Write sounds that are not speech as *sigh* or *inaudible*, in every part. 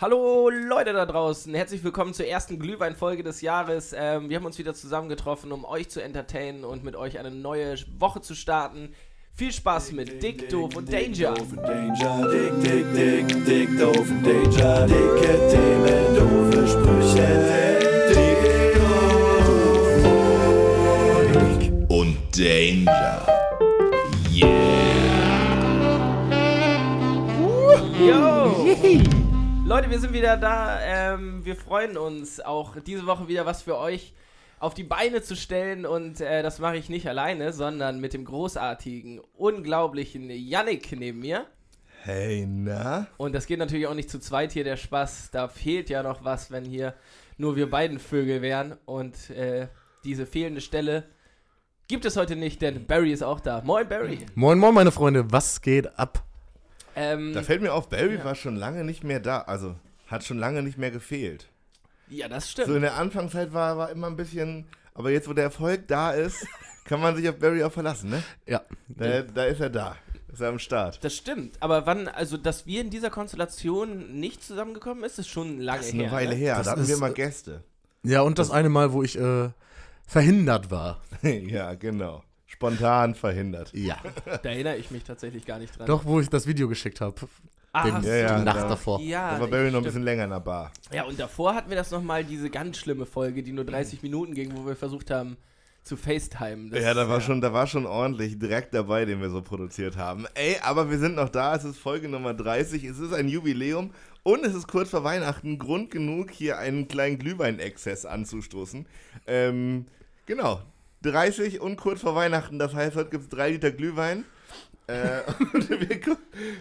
Hallo Leute da draußen, herzlich willkommen zur ersten Glühweinfolge des Jahres. Ähm, wir haben uns wieder zusammengetroffen, um euch zu entertainen und mit euch eine neue Woche zu starten. Viel Spaß mit Dick, Doof und Danger. Doof und Danger, dick, dick, dick, dick, doof und Danger, dicke Themen, doofe Sprüche, dick, doof und Danger. Leute, wir sind wieder da. Ähm, wir freuen uns auch diese Woche wieder was für euch auf die Beine zu stellen. Und äh, das mache ich nicht alleine, sondern mit dem großartigen, unglaublichen Yannick neben mir. Hey, na? Und das geht natürlich auch nicht zu zweit hier, der Spaß. Da fehlt ja noch was, wenn hier nur wir beiden Vögel wären. Und äh, diese fehlende Stelle gibt es heute nicht, denn Barry ist auch da. Moin, Barry. Moin, moin, meine Freunde, was geht ab? Ähm, Da fällt mir auf, Barry Ja. war schon lange nicht mehr da. Also, hat schon lange nicht mehr gefehlt. ja, das So stimmt. in der Anfangszeit war, war immer ein bisschen. Aber jetzt, wo der Erfolg da ist, *laughs* kann man sich auf Barry auch verlassen, ne? Ja, Da, da ist er da. Ist er am Start. Das stimmt. Aber wann, also, dass wir in dieser Konstellation nicht zusammengekommen ist, ist schon lange Das ist eine her. Weile ne? her. Das da hatten wir mal äh, Gäste. ja und das eine Mal, wo ich äh, verhindert war. *laughs* ja, genau. Spontan verhindert. Ja. Da erinnere ich mich tatsächlich gar nicht dran. Doch, wo ich das Video geschickt habe. Ah, Den- Ja, ja, die Nacht da- davor. Ja, Da war Barry noch ein bisschen länger in der Bar. Ja, und davor hatten wir das nochmal, diese ganz schlimme Folge, die nur 30 Minuten ging, wo wir versucht haben zu FaceTime. Das- ja, da war, Schon, da war schon ordentlich direkt dabei, den wir so produziert haben. Ey, aber wir sind noch da. Es ist Folge Nummer 30. Es ist ein Jubiläum und es ist kurz vor Weihnachten. Grund genug, hier einen kleinen Glühweinexzess anzustoßen. Ähm, genau. 30 und kurz vor Weihnachten. Das heißt, heute gibt es drei Liter Glühwein. äh, *laughs* und wir, gu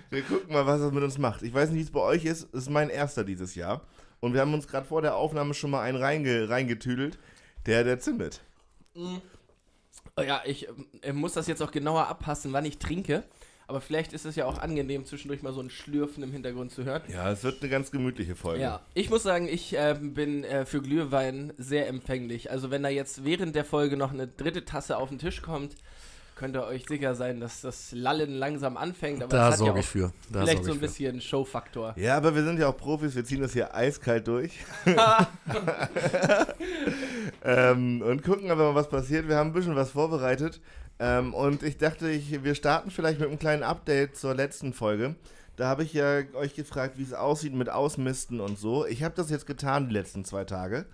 wir gucken mal, was das mit uns macht. Ich weiß nicht, wie es bei euch ist. Es ist mein erster dieses Jahr. Und wir haben uns gerade vor der Aufnahme schon mal einen reinge reingetüdelt. Der, der zündet. Oh ja, ich äh, muss das jetzt auch genauer abpassen, wann ich trinke. Aber vielleicht ist es ja auch angenehm, zwischendurch mal so ein Schlürfen im Hintergrund zu hören. Ja, es wird eine ganz gemütliche Folge. Ja, ich muss sagen, ich ähm, bin äh, für Glühwein sehr empfänglich. Also wenn da jetzt während der Folge noch eine dritte Tasse auf den Tisch kommt, könnt ihr euch sicher sein, dass das Lallen langsam anfängt. Aber Da ja sorge auch ich für. Da vielleicht so ein bisschen Showfaktor. Ja, aber wir sind ja auch Profis, wir ziehen das hier eiskalt durch. *laughs* *laughs* ähm, und gucken aber mal, was passiert. Wir haben ein bisschen was vorbereitet. Ähm, und ich dachte, ich, wir starten vielleicht mit einem kleinen Update zur letzten Folge. Da habe ich ja euch gefragt, wie es aussieht mit Ausmisten und so. Ich habe das jetzt getan die letzten zwei Tage.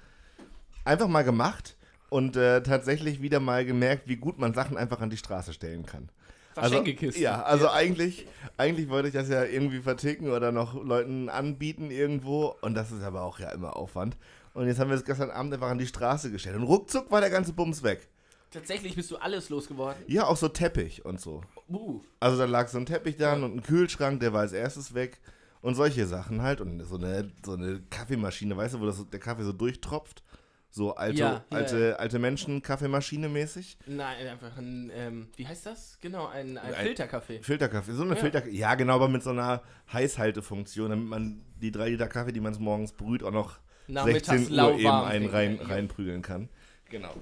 Einfach mal gemacht und äh, tatsächlich wieder mal gemerkt, wie gut man Sachen einfach an die Straße stellen kann. Also, ja, also Eigentlich, eigentlich wollte ich das ja irgendwie verticken oder noch Leuten anbieten irgendwo. Und das ist aber auch ja immer Aufwand. Und jetzt haben wir es gestern Abend einfach an die Straße gestellt. Und ruckzuck war der ganze Bums weg. Tatsächlich bist du alles losgeworden. Ja, auch so Teppich und so. Uh. Also da lag so ein Teppich dann und ein Kühlschrank, der war als erstes weg. Und solche Sachen halt. Und so eine, so eine Kaffeemaschine, weißt du, wo das, der Kaffee so durchtropft? So alte, Ja, ja, alte, ja. alte Menschen, Kaffeemaschine mäßig. Nein, einfach ein, ähm, wie heißt das? Genau, ein, ein Ein- Filterkaffee. Filterkaffee, so eine Ja. Filter, ja genau, aber mit so einer Heißhaltefunktion, damit man die drei Liter Kaffee, die man morgens brüht, auch noch 16 Uhr eben einen rein, Ja. reinprügeln kann. Genau.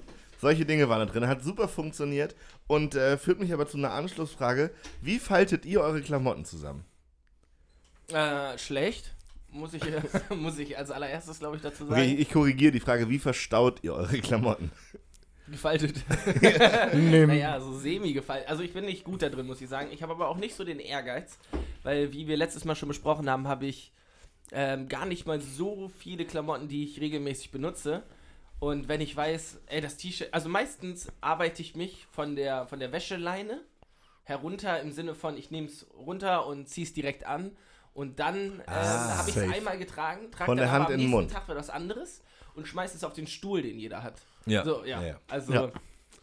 Solche Dinge waren da drin, hat super funktioniert und äh, führt mich aber zu einer Anschlussfrage. Wie faltet ihr eure Klamotten zusammen? Äh, schlecht. Muss ich, äh, *laughs* muss ich als allererstes, glaube ich, dazu sagen. Okay, ich, korrigiere die Frage, wie verstaut ihr eure Klamotten? Gefaltet. *laughs* Naja, so semi-gefaltet. Also ich bin nicht gut da drin, muss ich sagen. Ich habe aber auch nicht so den Ehrgeiz, weil wie wir letztes Mal schon besprochen haben, habe ich ähm, gar nicht mal so viele Klamotten, die ich regelmäßig benutze. Und wenn ich weiß, ey, das T-Shirt, also meistens arbeite ich mich von der, von der Wäscheleine herunter im Sinne von, ich nehme es runter und ziehe es direkt an. Und dann ähm, Ah, habe ich es einmal getragen, trage Von dann der Hand aber am in den nächsten Mund. Tag wieder was anderes und schmeiße es auf den Stuhl, den jeder hat. Ja. So, ja. Ja, ja. Also Ja.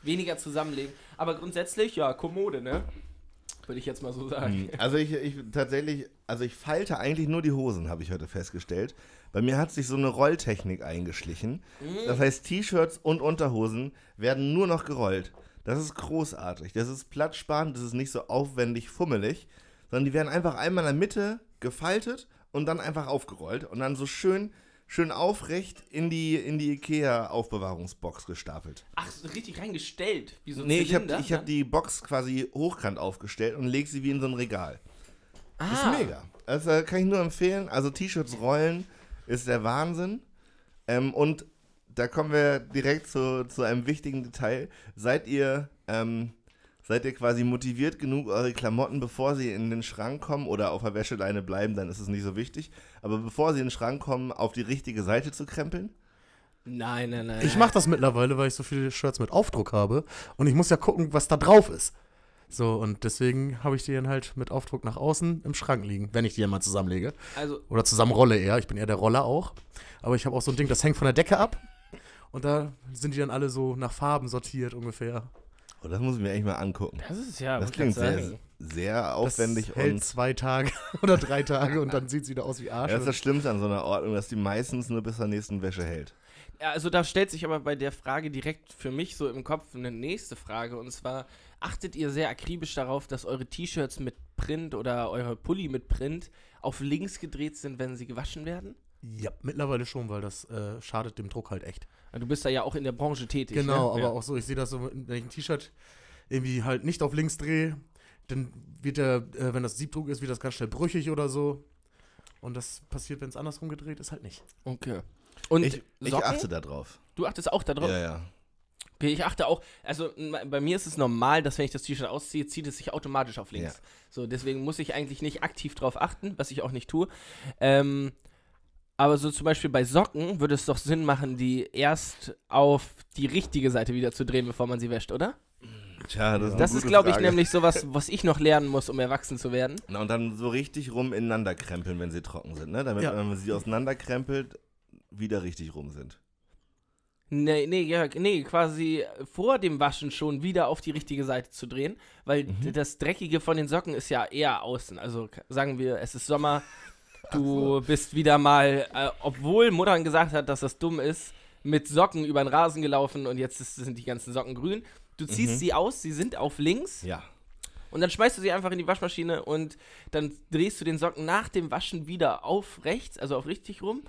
weniger zusammenlegen. Aber grundsätzlich, ja, Kommode, ne? Würde ich jetzt mal so sagen. Hm, Also ich, ich tatsächlich, also ich falte eigentlich nur die Hosen, habe ich heute festgestellt. Bei mir hat sich so eine Rolltechnik eingeschlichen. Das heißt, T-Shirts und Unterhosen werden nur noch gerollt. Das ist großartig. Das ist platzsparend, das ist nicht so aufwendig fummelig, sondern die werden einfach einmal in der Mitte gefaltet und dann einfach aufgerollt und dann so schön, schön aufrecht in die, in die Ikea-Aufbewahrungsbox gestapelt. Ach, so richtig reingestellt. Wie so ein Nee, ich habe Zylinder, ich hab ne? die Box quasi hochkant aufgestellt und leg sie wie in so ein Regal. Das ist mega. Das äh, kann ich nur empfehlen. Also T-Shirts rollen ist der Wahnsinn. Ähm, und da kommen wir direkt zu, zu einem wichtigen Detail. Seid ihr, ähm, seid ihr quasi motiviert genug, eure Klamotten, bevor sie in den Schrank kommen oder auf der Wäscheleine bleiben, dann ist es nicht so wichtig. Aber bevor sie in den Schrank kommen, auf die richtige Seite zu krempeln? Nein, nein, nein. Ich mache das mittlerweile, weil ich so viele Shirts mit Aufdruck habe. Und ich muss ja gucken, was da drauf ist. So, und deswegen habe ich die dann halt mit Aufdruck nach außen im Schrank liegen, wenn ich die dann mal zusammenlege. Also, Oder zusammenrolle eher. Ich bin eher der Roller auch. Aber ich habe auch so ein Ding, das hängt von der Decke ab. Und da sind die dann alle so nach Farben sortiert ungefähr. Oh, das muss ich mir echt mal angucken. das ist ja, Das klingt sehr, sehr aufwendig das hält und zwei Tage *laughs* oder drei Tage und dann sieht es wieder aus wie Arsch. Ja, das ist das Schlimmste an so einer Ordnung, dass die meistens nur bis zur nächsten Wäsche hält. Ja, also da stellt sich aber bei der Frage direkt für mich so im Kopf eine nächste Frage und zwar achtet ihr sehr akribisch darauf, dass eure T-Shirts mit Print oder eure Pulli mit Print auf links gedreht sind, wenn sie gewaschen werden? ja, mittlerweile schon, weil das äh, schadet dem Druck halt echt. Du bist da ja auch in der Branche tätig. Genau, ne? aber auch so, ich sehe das so, wenn ich ein T-Shirt irgendwie halt nicht auf links drehe, dann wird der, äh, wenn das Siebdruck ist, wird das ganz schnell brüchig oder so. Und das passiert, wenn es andersrum gedreht ist, halt nicht. Okay. Und Ich, ich achte da drauf. Du achtest auch da drauf? Ja, ja. Ich achte auch, also bei mir ist es normal, dass wenn ich das T-Shirt ausziehe, zieht es sich automatisch auf links. Ja. So, deswegen muss ich eigentlich nicht aktiv drauf achten, was ich auch nicht tue. Ähm, aber so zum Beispiel bei Socken würde es doch Sinn machen, die erst auf die richtige Seite wieder zu drehen, bevor man sie wäscht, oder? Tja, das ist, Das ist, glaube ich, nämlich sowas, *laughs* was ich noch lernen muss, um erwachsen zu werden. Na, und dann so richtig rum ineinander krempeln, wenn sie trocken sind, ne? Damit, Ja. wenn man sie auseinanderkrempelt, wieder richtig rum sind. Nee, nee, ja, nee, quasi vor dem Waschen schon wieder auf die richtige Seite zu drehen, weil d- das Dreckige von den Socken ist ja eher außen. Also sagen wir, es ist Sommer, *laughs* du bist wieder mal, äh, obwohl Muttern gesagt hat, dass das dumm ist, mit Socken über den Rasen gelaufen und jetzt ist, sind die ganzen Socken grün. Du ziehst sie aus, sie sind auf links Ja. und dann schmeißt du sie einfach in die Waschmaschine und dann drehst du den Socken nach dem Waschen wieder auf rechts, also auf richtig rum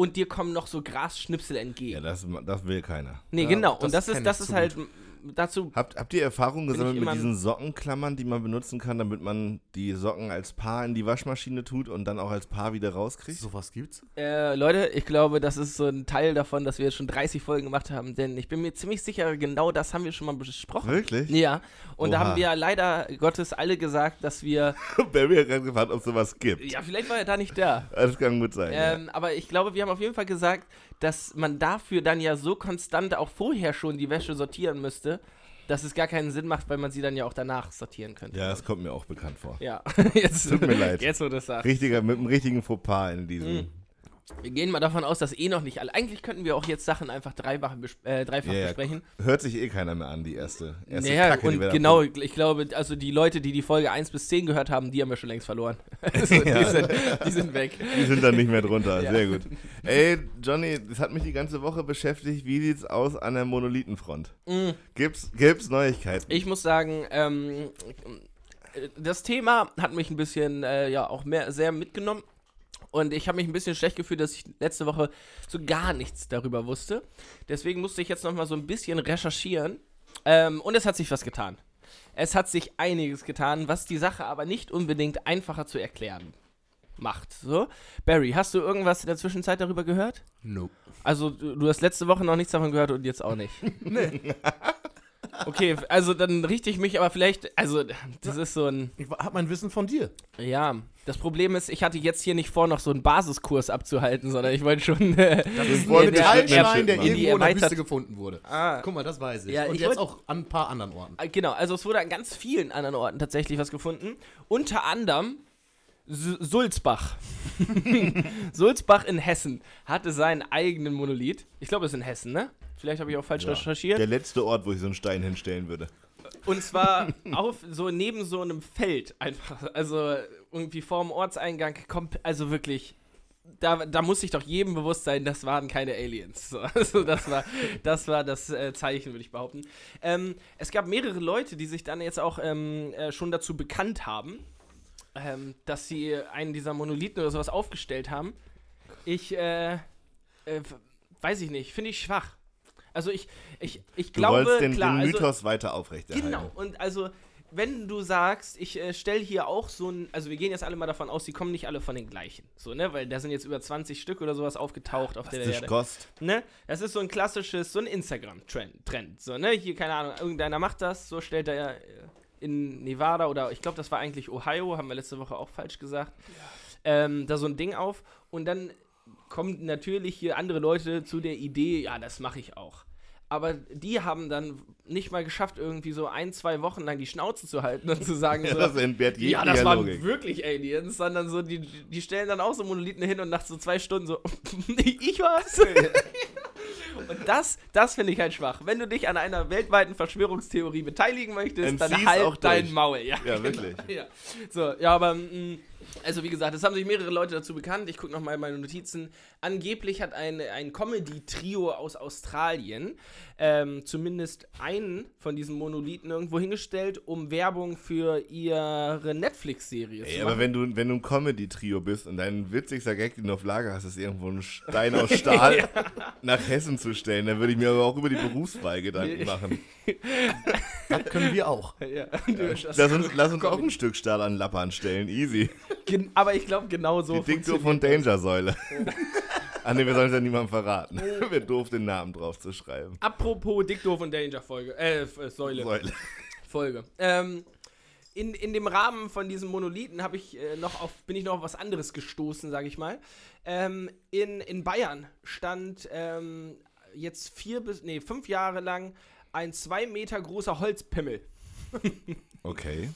und dir kommen noch so Grasschnipsel entgegen. Ja, das, das will keiner. Nee, Ja, genau. das und das ist, das ist halt m, dazu. Habt, habt ihr Erfahrung gesammelt mit diesen Sockenklammern, die man benutzen kann, damit man die Socken als Paar in die Waschmaschine tut und dann auch als Paar wieder rauskriegt? Sowas gibt's? Äh, Leute, ich glaube, das ist so ein Teil davon, dass wir jetzt schon 30 Folgen gemacht haben, denn ich bin mir ziemlich sicher, genau das haben wir schon mal besprochen. Wirklich? Ja, und da Oha. haben wir leider Gottes alle gesagt, dass wir. *laughs* Barry hat gerade gefragt, ob es sowas gibt. Ja, vielleicht war er da nicht da. Das kann gut sein. Ähm, aber ich glaube, wir haben auf jeden Fall gesagt, dass man dafür dann ja so konstant auch vorher schon die Wäsche sortieren müsste, dass es gar keinen Sinn macht, weil man sie dann ja auch danach sortieren könnte. ja. das kommt mir auch bekannt vor. Ja, *laughs* jetzt, Tut mir leid. Jetzt, wo du das sagst. Richtiger, mit einem richtigen Fauxpas in diesem. Mhm. Wir gehen mal davon aus, dass eh noch nicht alle. Eigentlich könnten wir auch jetzt Sachen einfach dreifach, äh, dreifach Ja, ja, besprechen. Hört sich eh keiner mehr an, die erste. erste Naja, Kacke, und genau, ich glaube, also die Leute, die die Folge 1 bis 10 gehört haben, die haben wir schon längst verloren. *laughs* Also, *laughs* die, sind, die sind weg. Die sind dann nicht mehr drunter. Ja. Sehr gut. Ey, Johnny, das hat mich die ganze Woche beschäftigt. Wie sieht's aus an der Monolithenfront? Mm. Gibt's, gibt's Neuigkeiten? Ich muss sagen, ähm, äh, das Thema hat mich ein bisschen, äh, ja, auch mehr, sehr mitgenommen. Und ich habe mich ein bisschen schlecht gefühlt, dass ich letzte Woche so gar nichts darüber wusste. Deswegen musste ich jetzt noch mal so ein bisschen recherchieren. Ähm, und es hat sich was getan. Es hat sich einiges getan, was die Sache aber nicht unbedingt einfacher zu erklären macht. So, Barry, hast du irgendwas in der Zwischenzeit darüber gehört? Nope. Also, du, du hast letzte Woche noch nichts davon gehört und jetzt auch nicht. *laughs* *laughs* nee. Okay, also dann richte ich mich aber vielleicht, also das ist so ein, Ich hab mein Wissen von dir. ja, das Problem ist, ich hatte jetzt hier nicht vor, noch so einen Basiskurs abzuhalten, sondern ich wollte schon, äh, Das ist ein der- Metallstein, der die irgendwo in der Wüste gefunden wurde. ah, Guck mal, das weiß ich. Ja, Und ich jetzt auch an ein paar anderen Orten. Äh, Genau, also es wurde an ganz vielen anderen Orten tatsächlich was gefunden. Unter anderem Sulzbach. *laughs* Sulzbach in Hessen hatte seinen eigenen Monolith. Ich glaube, es ist in Hessen, ne? Vielleicht habe ich auch falsch Ja. recherchiert. Der letzte Ort, wo ich so einen Stein hinstellen würde. Und zwar *laughs* auf so neben so einem Feld einfach. Also irgendwie vorm Ortseingang kommt, also wirklich. Da, da muss sich doch jedem bewusst sein, das waren keine Aliens. So, *laughs* also das war das, war das äh, Zeichen, würde ich behaupten. Ähm, es gab mehrere Leute, die sich dann jetzt auch ähm, äh, schon dazu bekannt haben, ähm, dass sie einen dieser Monolithen oder sowas aufgestellt haben. Ich, äh, äh, weiß ich nicht, finde ich schwach. Also ich, ich, ich Du glaube, den, klar, den also, Mythos weiter aufrechterhalten. Genau, und also wenn du sagst, ich äh, stelle hier auch so ein, also wir gehen jetzt alle mal davon aus, die kommen nicht alle von den gleichen, so, ne, weil da sind jetzt über 20 Stück oder sowas aufgetaucht auf der Das Erde. Kost. Ne? Das ist so ein klassisches, so ein Instagram-Trend, Trend, so, ne, hier, keine Ahnung, irgendeiner macht das, so stellt er äh, in Nevada oder ich glaube, das war eigentlich Ohio, haben wir letzte Woche auch falsch gesagt, ähm, da so ein Ding auf und dann kommen natürlich hier andere Leute zu der Idee, ja, das mache ich auch. Aber die haben dann nicht mal geschafft, irgendwie so ein, zwei Wochen lang die Schnauze zu halten und zu sagen, *laughs* Ja, so, das entbehrt ja, jeglicher das waren Logik. wirklich Aliens, sondern so, die, die stellen dann auch so Monolithen hin und nach so zwei Stunden so, *laughs* ich war's. und das, das finde ich halt schwach. Wenn du dich an einer weltweiten Verschwörungstheorie beteiligen möchtest, dann Entzieh's halt auch dein. Maul. Ja, Ja, wirklich. ja. So, ja, aber mh, also wie gesagt, es haben sich mehrere Leute dazu bekannt. Ich gucke nochmal in meine Notizen. Angeblich hat ein, ein Comedy-Trio aus Australien ähm, zumindest einen von diesen Monolithen irgendwo hingestellt, um Werbung für ihre Netflix-Serie Ey, zu aber machen. wenn du, wenn du ein Comedy-Trio bist und dein witzigster Gag, den du auf Lager hast, ist irgendwo ein Stein *laughs* aus Stahl nach Hessen zu stellen, dann würde ich mir aber auch über die Berufswahl Gedanken machen. Das können wir auch. *laughs* ja, das- Lass uns, lass uns auch ein Stück Stahl an Lappern stellen, easy. Gen- aber ich glaube, genau so Die funktioniert von Danger-Säule. *laughs* Ah ne, wir sollen es ja niemandem verraten. *laughs* Wäre doof, den Namen drauf zu schreiben. Apropos Diktor von Danger Folge, äh, äh, Säule. Säule. Folge. Ähm, in, in dem Rahmen von diesem Monolithen habe ich äh, noch auf, bin ich noch auf was anderes gestoßen, sage ich mal. Ähm, in, in Bayern stand ähm, jetzt vier bis, nee, fünf Jahre lang ein zwei Meter großer Holzpimmel. Okay.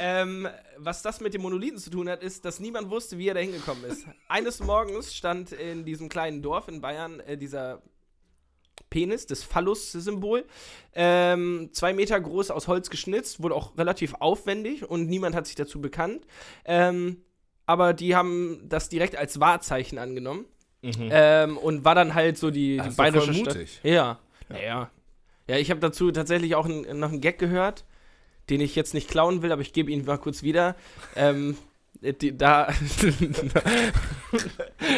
Ähm, was das mit dem Monolithen zu tun hat, ist, dass niemand wusste, wie er da hingekommen ist. Eines Morgens stand in diesem kleinen Dorf in Bayern äh, dieser Penis, das Phallus-Symbol, ähm, zwei Meter groß aus Holz geschnitzt, wohl auch relativ aufwendig und niemand hat sich dazu bekannt. Ähm, aber die haben das direkt als Wahrzeichen angenommen. Ähm, und war dann halt so die, die bayerische Stadt. mutig. Ja, naja. Ja, ich habe dazu tatsächlich auch noch einen Gag gehört, den ich jetzt nicht klauen will, aber ich gebe ihn mal kurz wieder. Ähm, die, da. *laughs*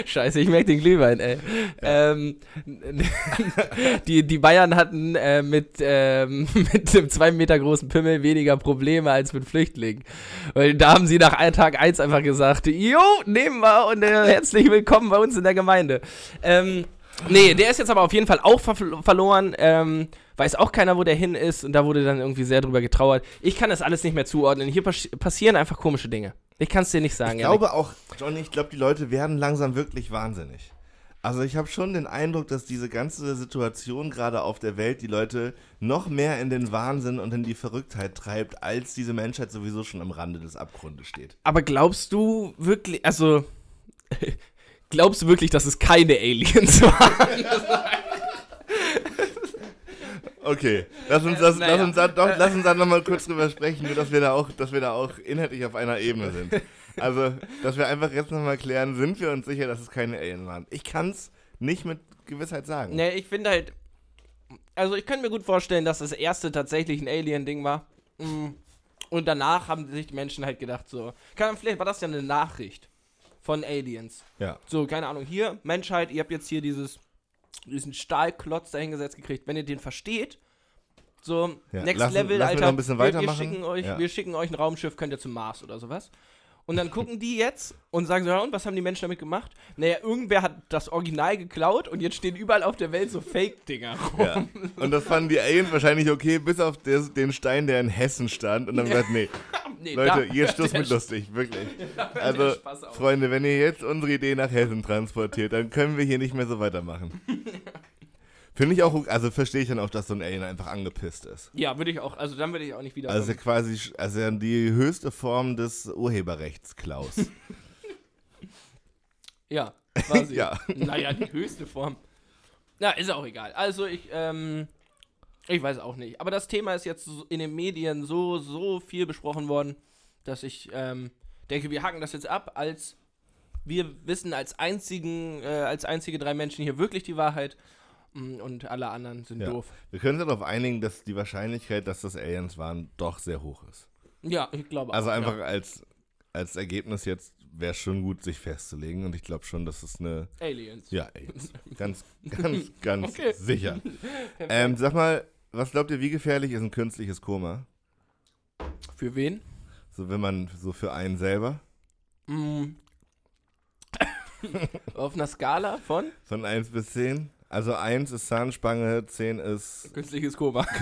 Scheiße, ich merke den Glühwein, ey. Ähm, die, die Bayern hatten äh, mit, ähm, *laughs* mit einem zwei Meter großen Pimmel weniger Probleme als mit Flüchtlingen. Weil da haben sie nach Tag eins einfach gesagt: Jo, nehmen wir und äh, herzlich willkommen bei uns in der Gemeinde. Ähm, nee, der ist jetzt aber auf jeden Fall auch ver verloren. Ähm, weiß auch keiner, wo der hin ist. Und da wurde dann irgendwie sehr drüber getrauert. Ich kann das alles nicht mehr zuordnen. Hier pas passieren einfach komische Dinge. Ich kann es dir nicht sagen. Ich glaube auch, Johnny, ich glaube, die Leute werden langsam wirklich wahnsinnig. Also ich habe schon den Eindruck, dass diese ganze Situation gerade auf der Welt die Leute noch mehr in den Wahnsinn und in die Verrücktheit treibt, als diese Menschheit sowieso schon am Rande des Abgrundes steht. Aber glaubst du wirklich, also, *laughs* glaubst du wirklich, dass es keine Aliens *laughs* waren? *laughs* Okay, lass uns das, naja. lass uns da, doch, lass uns da nochmal kurz drüber sprechen, nur dass wir da auch, dass wir da auch inhaltlich auf einer Ebene sind. Also, dass wir einfach jetzt nochmal klären, sind wir uns sicher, dass es keine Aliens waren? Ich kann es nicht mit Gewissheit sagen. ne, ich finde halt, also ich könnte mir gut vorstellen, dass das erste tatsächlich ein Alien-Ding war. Mm. Und danach haben sich die Menschen halt gedacht, so, kann, vielleicht war das ja eine Nachricht von Aliens. Ja. So, keine Ahnung, hier, Menschheit, ihr habt jetzt hier dieses, diesen Stahlklotz dahingesetzt gekriegt. Wenn ihr den versteht, so, Ja, next lassen- level, lassen wir Alter, wir, wir, schicken euch, Ja. wir schicken euch ein Raumschiff, könnt ihr zum Mars oder sowas. Und dann gucken die jetzt und sagen so, ja, und was haben die Menschen damit gemacht? Naja, irgendwer hat das Original geklaut und jetzt stehen überall auf der Welt so Fake-Dinger rum. Ja. Und das fanden die Aliens wahrscheinlich okay, bis auf des, den Stein, der in Hessen stand. Und dann gesagt, nee, *laughs* Nee, Leute, ihr Schluss der mit lustig, wirklich. *laughs* Also. Freunde, wenn ihr jetzt unsere Idee nach Hessen transportiert, dann können wir hier nicht mehr so weitermachen. *laughs* Finde ich auch, also verstehe ich dann auch, dass so ein Alien einfach angepisst ist. Ja, würde ich auch, also dann würde ich auch nicht wieder. Also quasi, also die höchste Form des Urheberrechts, Klaus. *laughs* ja, quasi. *laughs* Ja. Naja, die höchste Form. Na, ist auch egal. Also ich, ähm, ich weiß auch nicht. Aber das Thema ist jetzt in den Medien so, so viel besprochen worden, dass ich, ähm, denke, wir haken das jetzt ab, als wir wissen als einzigen, äh, als einzige drei Menschen hier wirklich die Wahrheit und alle anderen sind Ja. doof. Wir können uns darauf einigen, dass die Wahrscheinlichkeit, dass das Aliens waren, doch sehr hoch ist. Ja, ich glaube Also auch. einfach Ja. als, als Ergebnis jetzt wäre es schon gut, sich festzulegen. Und ich glaube schon, dass es eine. Aliens. Ja, Aliens. Ganz, ganz, *laughs* ganz Okay. sicher. *laughs* Ähm, sag mal, was glaubt ihr, wie gefährlich ist ein künstliches Koma? Für wen? So, wenn man so für einen selber. Mm. *laughs* Auf einer Skala von Von 1 bis 10. Also 1 ist Zahnspange, 10 ist. künstliches Koma. *laughs*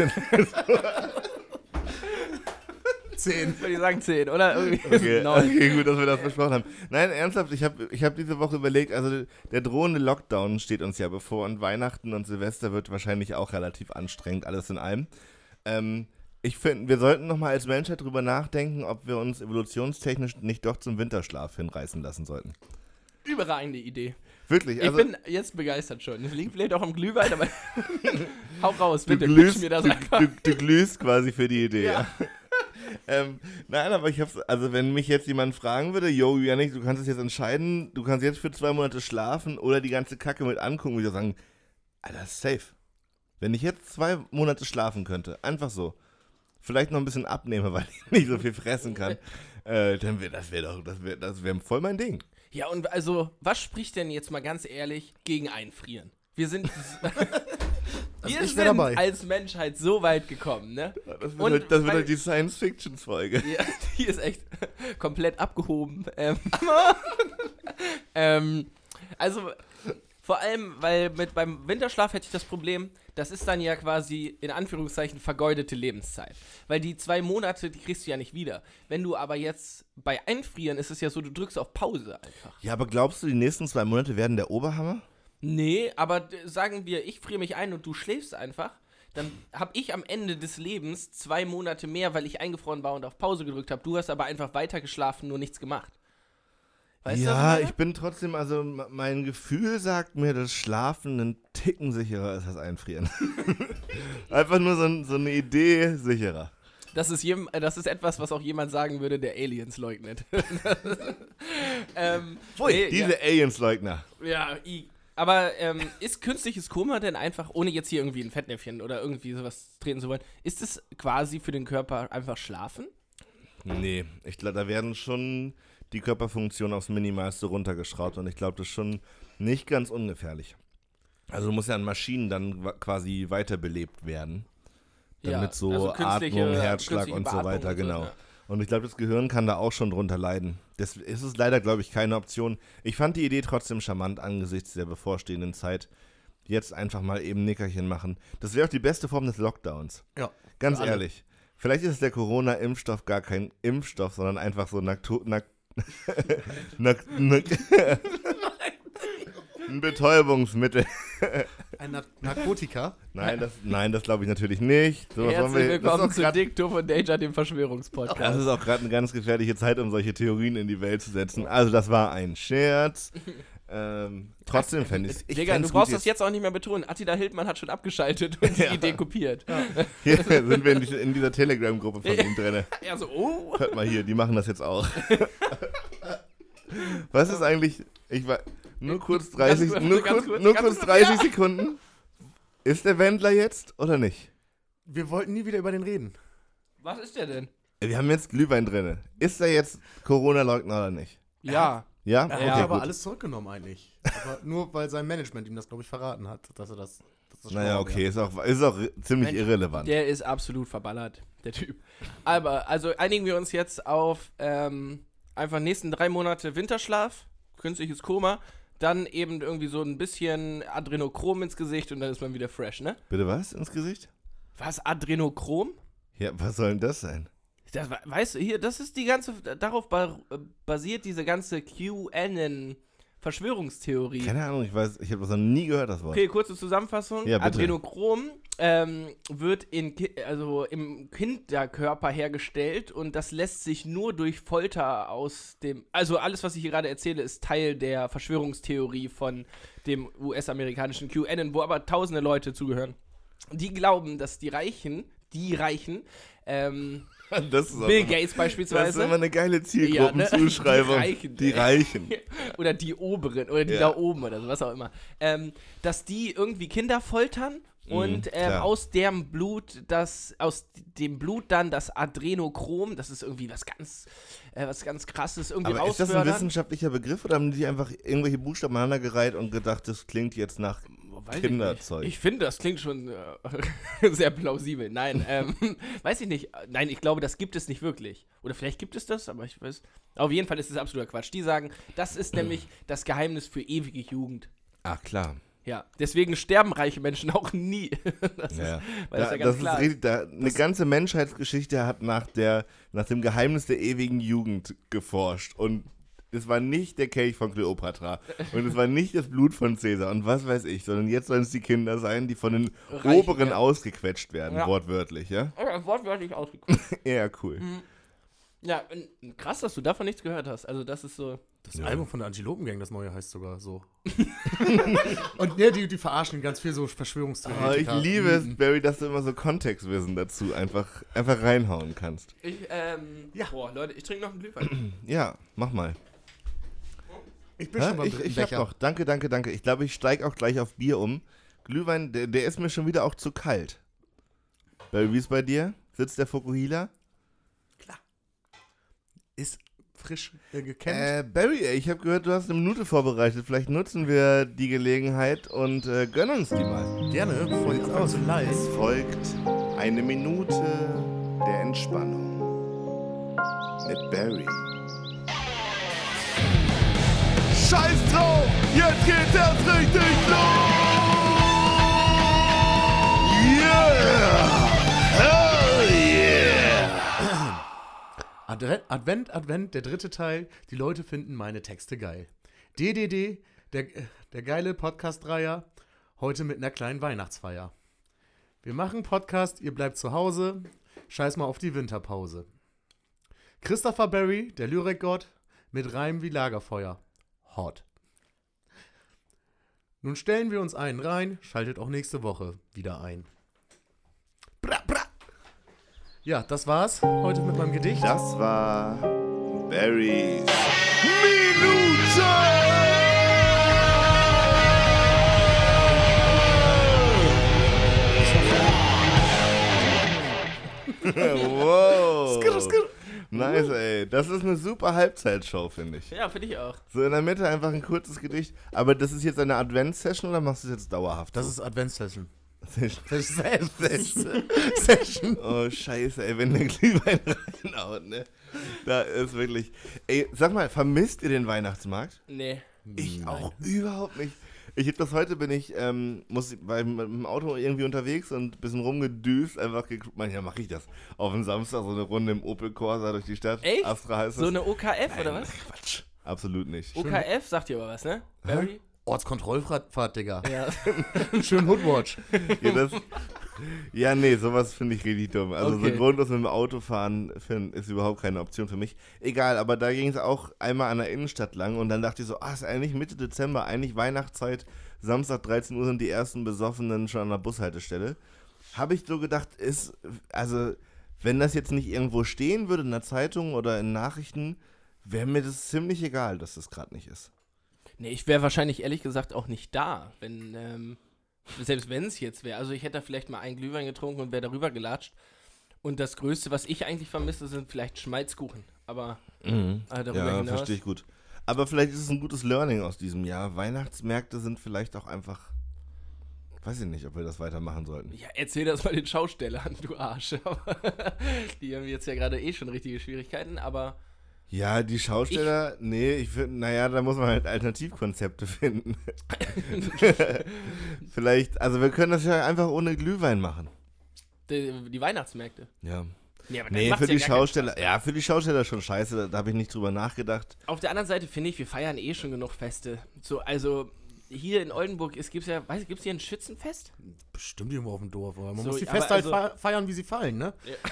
Zehn. Würde ich sagen 10, oder? Okay, *laughs* okay, gut, dass wir das besprochen haben. Nein, ernsthaft, ich habe ich hab diese Woche überlegt, also der drohende Lockdown steht uns ja bevor und Weihnachten und Silvester wird wahrscheinlich auch relativ anstrengend, alles in allem. Ähm, ich finde, wir sollten nochmal als Menschheit drüber nachdenken, ob wir uns evolutionstechnisch nicht doch zum Winterschlaf hinreißen lassen sollten. Überragende Idee. Wirklich, Ich also bin jetzt begeistert schon. Es liegt vielleicht auch am Glühwein, aber *laughs* hau raus, du, bitte. glühst, pitch mir das du, du, du glühst quasi für die Idee. Ja. *laughs* Ähm, nein, aber ich hab's, also wenn mich jetzt jemand fragen würde, yo, Janik, du kannst es jetzt entscheiden, du kannst jetzt für zwei Monate schlafen oder die ganze Kacke mit angucken, würde ich sagen, Alter, safe. Wenn ich jetzt zwei Monate schlafen könnte, einfach so, vielleicht noch ein bisschen abnehme, *laughs* weil ich nicht so viel fressen kann, äh, dann wäre das wäre doch, das wäre das wär voll mein Ding. Ja, und also, was spricht denn jetzt mal ganz ehrlich gegen Einfrieren? Wir sind. *laughs* wir ich sind als Menschheit so weit gekommen, ne? Das wird, halt, das wird halt die Science-Fiction-Folge. Ja, *laughs* die ist echt komplett abgehoben. Ähm, *laughs* ähm, also, vor allem, weil mit beim Winterschlaf hätte ich das Problem, das ist dann ja quasi in Anführungszeichen vergeudete Lebenszeit. Weil die zwei Monate, die kriegst du ja nicht wieder. Wenn du aber jetzt bei Einfrieren ist es ja so, du drückst auf Pause einfach. Ja, aber glaubst du, die nächsten zwei Monate werden der Oberhammer? Nee, aber sagen wir, ich friere mich ein und du schläfst einfach, dann habe ich am Ende des Lebens zwei Monate mehr, weil ich eingefroren war und auf Pause gedrückt habe. Du hast aber einfach weiter geschlafen, nur nichts gemacht. Weißt ja, ich bin trotzdem, also mein Gefühl sagt mir, dass Schlafen ein Ticken sicherer ist als Einfrieren. *laughs* Einfach nur so, so eine Idee sicherer. Das ist, jem, äh, das ist etwas, was auch jemand sagen würde, der Aliens leugnet. *laughs* ähm, nee, diese Aliens-Leugner. Ja, ja i. Aber ähm, ist künstliches Koma denn einfach, ohne jetzt hier irgendwie ein Fettnäpfchen oder irgendwie sowas treten zu wollen, ist es quasi für den Körper einfach Schlafen? Nee, ich glaube, da werden schon die Körperfunktionen aufs Minimalste runtergeschraubt und ich glaube, das ist schon nicht ganz ungefährlich. Also du musst ja an Maschinen dann quasi weiterbelebt werden. Damit so also Atmung, Herzschlag und so weiter, und so, genau. ja. Und ich glaube, das Gehirn kann da auch schon drunter leiden. Das ist es leider, glaube ich, keine Option. Ich fand die Idee trotzdem charmant angesichts der bevorstehenden Zeit. Jetzt einfach mal eben Nickerchen machen. Das wäre auch die beste Form des Lockdowns. Ja. Ganz ehrlich. Vielleicht ist der Corona-Impfstoff gar kein Impfstoff, sondern einfach so Nakto Nak Nak Nak ein Betäubungsmittel. Ein Nar Narkotika. Nein, das, nein, das glaube ich natürlich nicht. So, Herzlich wir- das willkommen zu Doof und Danger, dem Das Verschwörungspodcast. ist auch gerade eine ganz gefährliche Zeit, um solche Theorien in die Welt zu setzen. Also, das war ein Scherz. Ähm, trotzdem fände ich es. Digga, du brauchst das jetzt auch nicht mehr betonen. Attila Hildmann hat schon abgeschaltet und *laughs* die Ja. Idee kopiert. *laughs* Hier sind wir in, die- in dieser Telegram-Gruppe von ihm drin. Er so, oh. Hört mal hier, die machen das jetzt auch. *laughs* Was ist eigentlich. Ich war. Nur kurz 30, kurz, nur ganz kurz, kurz, nur ganz kurz kurz, 30 Sekunden. Ist der Wendler jetzt oder nicht? Wir wollten nie wieder über den reden. Was ist der denn? Wir haben jetzt Glühwein drin. Ist er jetzt Corona-Leugner oder nicht? Ja. Ja? Er Okay, hat aber gut. alles zurückgenommen eigentlich. Aber *laughs* nur weil sein Management ihm das, glaube ich, verraten hat, dass er das. Dass das Naja, okay, ist auch, ist auch ziemlich Mensch, irrelevant. Der ist absolut verballert, der Typ. Aber, also einigen wir uns jetzt auf ähm, einfach nächsten drei Monate Winterschlaf, künstliches Koma, dann eben irgendwie so ein bisschen Adrenochrom ins Gesicht und dann ist man wieder fresh, ne? Bitte was ins Gesicht? Was, Adrenochrom? Ja, was soll denn das sein? Das, we- weißt du, hier, das ist die ganze, darauf ba basiert diese ganze QAnon-Verschwörungstheorie. Keine Ahnung, ich weiß, ich habe das noch nie gehört, das Wort. Okay, kurze Zusammenfassung. Ja. Adrenochrom ähm, wird in, also im Kinderkörper hergestellt und das lässt sich nur durch Folter aus dem. Also alles, was ich hier gerade erzähle, ist Teil der Verschwörungstheorie von dem US-amerikanischen QAnon, wo aber tausende Leute zugehören. Die glauben, dass die Reichen, die Reichen, ähm, *laughs* Das ist Bill immer- Gates Das ist beispielsweise, immer eine geile Ja, ne? Zielgruppenzuschreibung. Die Reichen, Die. *laughs* Reichen. *laughs* oder die Oberen oder die Ja. da oben oder so, was auch immer, ähm, dass die irgendwie Kinder foltern und ähm, aus dem Blut, das, aus dem Blut dann das Adrenochrom, das ist irgendwie was ganz, äh, was ganz krasses, irgendwie Aber ist das ein wissenschaftlicher Begriff oder haben die einfach irgendwelche Buchstaben aneinandergereiht und gedacht, das klingt jetzt nach weiß Kinderzeug. Ich, ich finde, das klingt schon äh, *laughs* sehr plausibel. Nein, ähm, *laughs* weiß ich nicht. Nein, ich glaube, das gibt es nicht wirklich. Oder vielleicht gibt es das, aber ich weiß. Auf jeden Fall ist es absoluter Quatsch. Die sagen, das ist nämlich das Geheimnis für ewige Jugend. Ach klar. Ja, deswegen sterben reiche Menschen auch nie. *laughs* das Ja. ist, weil das Da, ja ganz das klar ist richtig, da, eine ganze Menschheitsgeschichte hat nach, der, nach dem Geheimnis der ewigen Jugend geforscht. Und es war nicht der Kelch von Kleopatra. Und es war nicht das Blut von Cäsar und was weiß ich, sondern jetzt sollen es die Kinder sein, die von den Reichen, Oberen ja. ausgequetscht werden, Ja. wortwörtlich, ja? Oh, wortwörtlich ausgeguckt. *laughs* Ja, cool. ja, und krass, dass du davon nichts gehört hast. Also, das ist so. Das Album von der Antilopengang, das neue heißt sogar so. *laughs* Und ne, die, die verarschen ganz viel so Oh, ich liebe es, Barry, dass du immer so Kontextwissen dazu einfach, einfach reinhauen kannst. Ich, ähm, Ja. boah, Leute, ich trinke noch einen Glühwein. Ja, mach mal. Ich bin Hä? schon beim ich ich hab noch. Danke, danke, danke. Ich glaube, ich steige auch gleich auf Bier um. Glühwein, der, der ist mir schon wieder auch zu kalt. Barry, wie ist bei dir? Sitzt der Fokuhila? Ist frisch äh, gekämmt. Äh, Barry, ey, ich habe gehört, du hast eine Minute vorbereitet. Vielleicht nutzen wir die Gelegenheit und äh, gönnen uns die mal. Gerne, bevor anfange zu leid. Es folgt eine Minute der Entspannung mit Barry. Scheiß drauf! Jetzt geht's erst richtig los! Yeah! Hell yeah! Advent, Advent, Advent, der dritte Teil. Die Leute finden meine Texte geil. DDD, der, der geile Podcast-Dreier, heute mit einer kleinen Weihnachtsfeier. Wir machen Podcast, ihr bleibt zu Hause, scheiß mal auf die Winterpause. Christopher Barry, der Lyrikgott, mit Reimen wie Lagerfeuer. Hot. Nun stellen wir uns einen rein, schaltet auch nächste Woche wieder ein. Bra, bra. Ja, das war's heute mit meinem Gedicht. Das war Barrys *laughs* Minute! wow. Skr, skr. Nice, ey. Das ist eine super Halbzeitshow, finde ich. Ja, finde ich auch. So in der Mitte einfach ein kurzes Gedicht. Aber das ist jetzt eine Adventssession oder machst du es jetzt dauerhaft? Das ist Adventssession. Session. Session. Oh, scheiße, ey, wenn der Glühwein *laughs* reinhaut, ne? Da ist wirklich. Ey, sag mal, vermisst ihr den Weihnachtsmarkt? Nee. Ich auch überhaupt nicht. Ich hab das heute, bin ich, ähm, muss ich beim, mit dem Auto irgendwie unterwegs und ein bisschen rumgedüst, einfach geguckt. Manchmal mache ich das. Auf dem Samstag so eine Runde im Opel Corsa durch die Stadt. Echt? Astra heißt So es. eine OKF oder was? Quatsch. Absolut nicht. OKF sagt dir aber was, ne? Barry? Ortskontrollfahrt, Digga. Ja. *laughs* Schön Hoodwatch. Ja, das, ja, nee, sowas finde ich richtig dumm. Also Okay. so grundlos mit dem Auto fahren find, ist überhaupt keine Option für mich. Egal, aber da ging es auch einmal an der Innenstadt lang und dann dachte ich so, ah, ist eigentlich Mitte Dezember, eigentlich Weihnachtszeit, Samstag 13 Uhr sind die ersten Besoffenen schon an der Bushaltestelle. Habe ich so gedacht, ist, also, wenn das jetzt nicht irgendwo stehen würde in der Zeitung oder in Nachrichten, wäre mir das ziemlich egal, dass das gerade nicht ist. Nee, ich wäre wahrscheinlich ehrlich gesagt auch nicht da, wenn, ähm, selbst wenn es jetzt wäre. Also ich hätte da vielleicht mal einen Glühwein getrunken und wäre darüber gelatscht. Und das Größte, was ich eigentlich vermisse, sind vielleicht Schmalzkuchen. Aber äh, darüber Ja, hinaus. verstehe ich gut. Aber vielleicht ist es ein gutes Learning aus diesem Jahr. Weihnachtsmärkte sind vielleicht auch einfach. Weiß ich nicht, ob wir das weitermachen sollten. Ja, erzähl das mal den Schaustellern, du Arsch. *laughs* Die haben jetzt ja gerade eh schon richtige Schwierigkeiten, aber Ja, die Schausteller, nee, ich finde, naja, da muss man halt Alternativkonzepte finden. *laughs* vielleicht, also wir können das ja einfach ohne Glühwein machen. die, die Weihnachtsmärkte. Ja. Nee, aber Nee, für ja die Schausteller, ja, für die Schausteller schon scheiße, da, da habe ich nicht drüber nachgedacht. Auf der anderen Seite finde ich, wir feiern eh schon genug Feste. So, also hier in Oldenburg gibt es ja, weiß gibt es hier ein Schützenfest? Bestimmt irgendwo auf dem Dorf, aber man So, muss die Feste halt also- fe- feiern, wie sie fallen, ne? Ja. *laughs*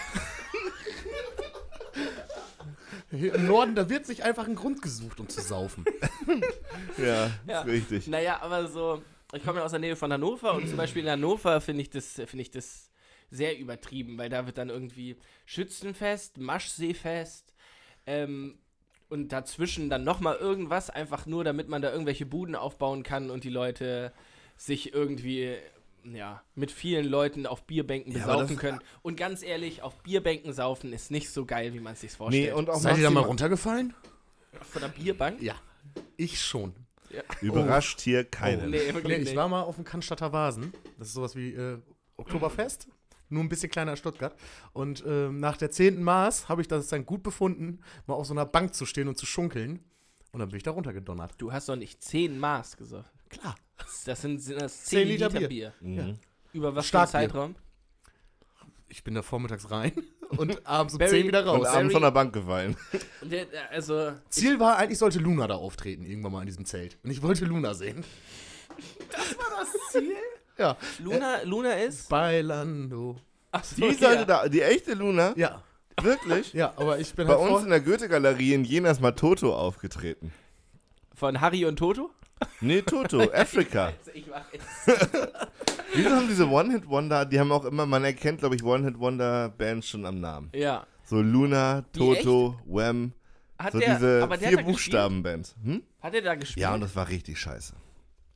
Hier im Norden, da wird sich einfach ein Grund gesucht, um zu saufen. Ja, *laughs* Ja. ist richtig. Naja, aber so, ich komme ja aus der Nähe von Hannover und zum Beispiel in Hannover finde ich, das finde ich das sehr übertrieben, weil da wird dann irgendwie Schützenfest, Maschseefest ähm, und dazwischen dann nochmal irgendwas, einfach nur, damit man da irgendwelche Buden aufbauen kann und die Leute sich irgendwie ja, mit vielen Leuten auf Bierbänken Ja, das- können. Und ganz ehrlich, auf Bierbänken saufen ist nicht so geil, wie man es sich vorstellt. Nee, und auch Seid ihr da mal runtergefallen? von der Bierbank? Ja. Ich schon. Überrascht hier keinen. Nee, wirklich Nee, ich war mal auf dem Cannstatter Vasen. Das ist sowas wie äh, Oktoberfest. Nur ein bisschen kleiner als Stuttgart. Und ähm, nach der zehnten Maß habe ich das dann gut befunden, mal auf so einer Bank zu stehen und zu schunkeln. Und dann bin ich da runtergedonnert. Du hast doch nicht 10 Maß gesagt. Klar. Das sind, sind das 10 10 Liter Liter, Bier. Bier. Mhm. Über was für einen. Zeitraum? Ich bin da vormittags rein *laughs* und abends um Barry- 10 wieder Und raus. Barry- abends von der Bank gefallen. Der, also, Ziel war, eigentlich sollte Luna da auftreten, irgendwann mal in diesem Zelt. Und ich wollte Luna sehen. das Ziel? *laughs* Ja. Luna, Luna ist? Bailando. Ach so, Die sollte ja. da, die echte Luna? Ja. Wirklich? Ja, aber ich bin Bei halt uns in der Goethe-Galerie in Jena ist mal Toto aufgetreten. Von Harry und Toto? Nee, Toto, *laughs* Africa. Ich weiß. *laughs* Wieso haben diese One-Hit-Wonder, die haben auch immer, man erkennt, glaube ich, One-Hit-Wonder-Bands schon am Namen. Ja. So Luna, Toto, Wham, Hat so der, diese aber der vier? Buchstaben-Bands. Hm? Hat er da gespielt? Ja, und das war richtig scheiße.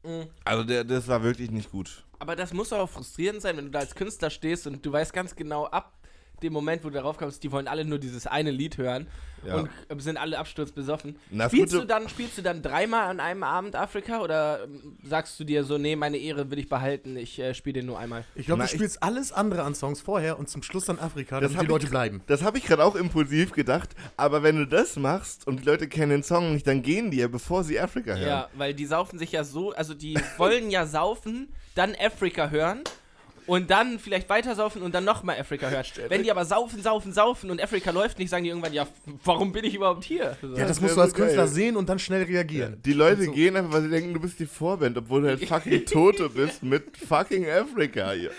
Mhm. Also der, das war wirklich nicht gut. Aber das muss auch frustrierend sein, wenn du da als Künstler stehst und du weißt ganz genau, ab dem Moment, wo du darauf kommst, die wollen alle nur dieses eine Lied hören Ja. und äh, sind alle absturzbesoffen. Na, Spielst du, dann, spielst du dann dreimal an einem Abend Afrika oder ähm, sagst du dir so, nee, meine Ehre will ich behalten, ich äh, spiele den nur einmal? Ich glaube, du ich- spielst alles andere an Songs vorher und zum Schluss dann Afrika, Das damit hab die Leute ich- bleiben. Das habe ich gerade auch impulsiv gedacht, aber wenn du das machst und die Leute kennen den Song nicht, dann gehen die ja, bevor sie Afrika hören. Ja, weil die saufen sich ja so, also die *laughs* wollen ja saufen, dann Afrika hören und dann vielleicht weiter saufen und dann nochmal Afrika hören. Wenn die aber saufen, saufen, saufen und Afrika läuft nicht, sagen die irgendwann, ja, warum bin ich überhaupt hier? So. Ja, das musst du als geil. Künstler sehen und dann schnell reagieren. Die Leute So. gehen einfach, weil sie denken, du bist die Vorband, obwohl du halt *laughs* fucking Toto bist mit fucking Afrika hier.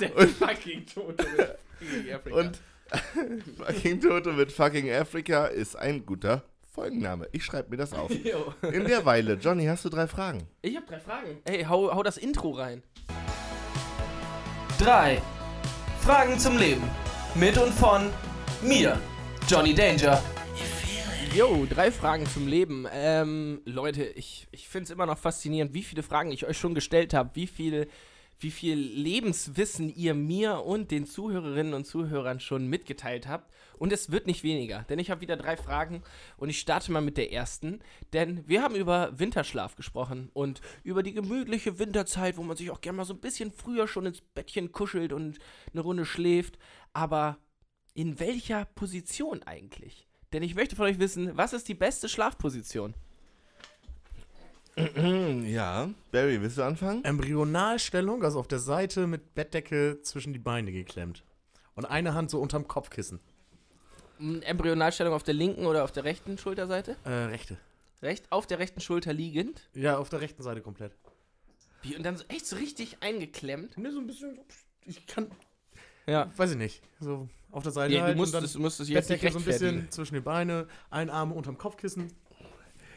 Der fucking Tote mit fucking Afrika. Und *laughs* fucking Toto mit fucking Afrika ist ein guter Folgenname. Ich schreibe mir das auf. *laughs* In der Weile, Johnny, hast du drei Fragen? Ich habe drei Fragen. Hey, hau, hau das Intro rein. Drei Fragen zum Leben. Mit und von mir, Johnny Danger. Jo, drei Fragen zum Leben. Ähm, Leute, ich, ich finde es immer noch faszinierend, wie viele Fragen ich euch schon gestellt habe, wie viel, wie viel Lebenswissen ihr mir und den Zuhörerinnen und Zuhörern schon mitgeteilt habt. Und es wird nicht weniger, denn ich habe wieder drei Fragen und ich starte mal mit der ersten. Denn wir haben über Winterschlaf gesprochen und über die gemütliche Winterzeit, wo man sich auch gerne mal so ein bisschen früher schon ins Bettchen kuschelt und eine Runde schläft. Aber in welcher Position eigentlich? Denn ich möchte von euch wissen, was ist die beste Schlafposition? *clears throat* Ja. Barry, willst du anfangen? Embryonalstellung, also auf der Seite mit Bettdecke zwischen die Beine geklemmt. Und eine Hand so unterm Kopfkissen. Embryonalstellung auf der linken oder auf der rechten Schulterseite? Äh, rechte. Recht, auf der rechten Schulter liegend. Ja, auf der rechten Seite komplett. Wie, und dann so echt so richtig eingeklemmt. Ne, so ein bisschen. Ich kann. Ja. Weiß ich nicht. So auf der Seite Nee, halt du musst und es, dann du musst es jetzt nicht so ein bisschen zwischen die Beine, ein Arm unterm Kopfkissen.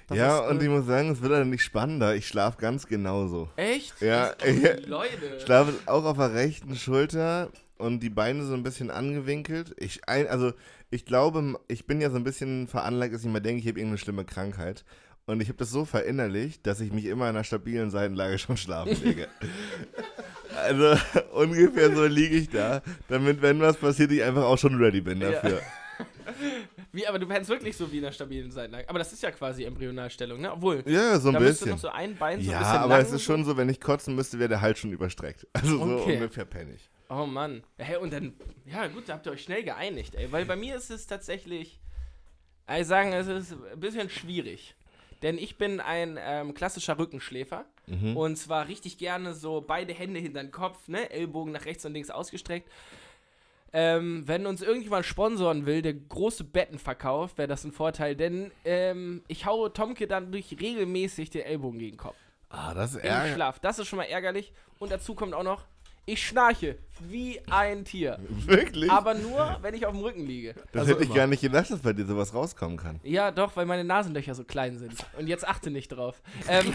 Das ja, ist, und äh, ich muss sagen, es wird dann nicht spannender. Ich schlafe ganz genauso. Echt? Ja, Das- *laughs* Leute. Ich schlafe auch auf der rechten Schulter und die Beine so ein bisschen angewinkelt. Ich, ein, also, ich glaube, ich bin ja so ein bisschen veranlagt, dass ich mal denke, ich habe irgendeine schlimme Krankheit. Und ich habe das so verinnerlicht, dass ich mich immer in einer stabilen Seitenlage schon schlafen lege. *laughs* also ungefähr so liege ich da, damit, wenn was passiert, ich einfach auch schon ready bin Ja. dafür. *laughs* Wie, aber du pennst wirklich so wie in einer stabilen Seitenlage. Aber das ist ja quasi Embryonalstellung, ne? Obwohl, Ja, so ein da müsste bisschen. noch so ein Bein so ein ja, bisschen aber lang es ist schon so, wenn ich kotzen müsste, wäre der Hals schon überstreckt. *laughs* Also so Okay. ungefähr pennig. Oh Mann. Hä, und dann, ja gut, da habt ihr euch schnell geeinigt, ey. Weil bei mir ist es tatsächlich, ich sagen, es ist ein bisschen schwierig. Denn ich bin ein ähm, klassischer Rückenschläfer. Mhm. Und zwar richtig gerne so beide Hände hinter den Kopf, ne? Ellbogen nach rechts und links ausgestreckt. Ähm, wenn uns irgendjemand sponsoren will, der große Betten verkauft, wäre das ein Vorteil, denn ähm, ich haue Tomke dann durch regelmäßig den Ellbogen gegen den Kopf. Ah, das ist Im ärgerlich. Schlaf. Das ist schon mal ärgerlich. Und dazu kommt auch noch, ich schnarche wie ein Tier. Wirklich? Aber nur, wenn ich auf dem Rücken liege. das also hätte ich immer. gar nicht gedacht, dass bei dir sowas rauskommen kann. Ja, doch, weil meine Nasenlöcher so klein sind. Und jetzt achte nicht drauf. Ähm,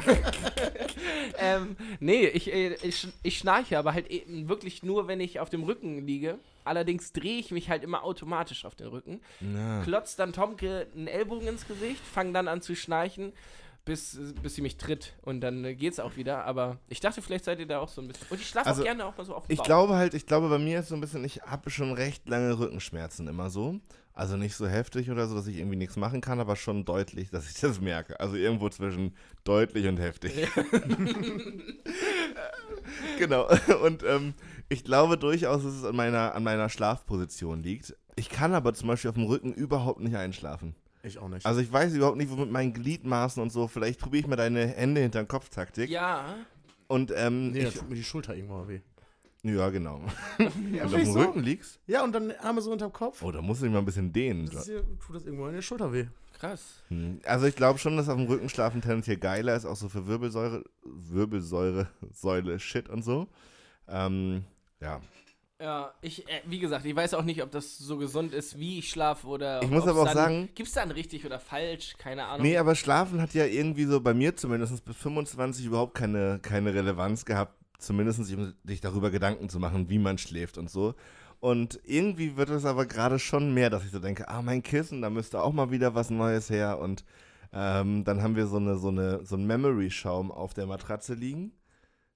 *laughs* ähm, nee, ich, äh, ich, ich schnarche, aber halt eben wirklich nur, wenn ich auf dem Rücken liege. Allerdings drehe ich mich halt immer automatisch auf den Rücken. Ja. Klotzt dann Tomke einen Ellbogen ins Gesicht, fang dann an zu schnarchen. Bis, bis sie mich tritt und dann äh, geht's auch wieder. Aber ich dachte, vielleicht seid ihr da auch so ein bisschen. Und ich schlafe Also, auch gerne auch mal so auf dem Ich Bauch. glaube halt, ich glaube bei mir ist so ein bisschen, ich habe schon recht lange Rückenschmerzen immer so. Also nicht so heftig oder so, dass ich irgendwie nichts machen kann, aber schon deutlich, dass ich *laughs* das merke. Also irgendwo zwischen deutlich und heftig. *laughs* genau. Und ähm, ich glaube durchaus, dass es an meiner, an meiner Schlafposition liegt. Ich kann aber zum Beispiel auf dem Rücken überhaupt nicht einschlafen. Ich auch nicht. Also ich weiß überhaupt nicht, wo mit meinen Gliedmaßen und so. Vielleicht probiere ich mal deine Hände hinter den Kopf-Taktik. Ja. Und ähm, nee, da ich, tut mir die Schulter irgendwann mal weh. ja, genau. *laughs* und auf dem wieso? Rücken liegst? Ja, und dann Arme so unterm Kopf. Oh, da muss ich mal ein bisschen dehnen. Das ist hier, tut das irgendwo in der Schulter weh. Krass. Hm. Also ich glaube schon, dass auf dem Rücken schlafen tendenziell geiler ist, auch so für Wirbelsäure, Wirbelsäure, *laughs* Säule, Shit und so. Ähm, ja. Ja, ich, äh, wie gesagt, ich weiß auch nicht, ob das so gesund ist, wie ich schlafe oder. Ich muss aber auch dann, sagen- Gibt es dann richtig oder falsch? Keine Ahnung. Nee, aber Schlafen hat ja irgendwie so bei mir zumindest bis 25 überhaupt keine, keine Relevanz gehabt, zumindest um sich darüber Gedanken zu machen, wie man schläft und so. Und irgendwie wird es aber gerade schon mehr, dass ich so denke, ah, mein Kissen, da müsste auch mal wieder was Neues her. Und ähm, dann haben wir so eine, so eine, so ein Memory-Schaum auf der Matratze liegen,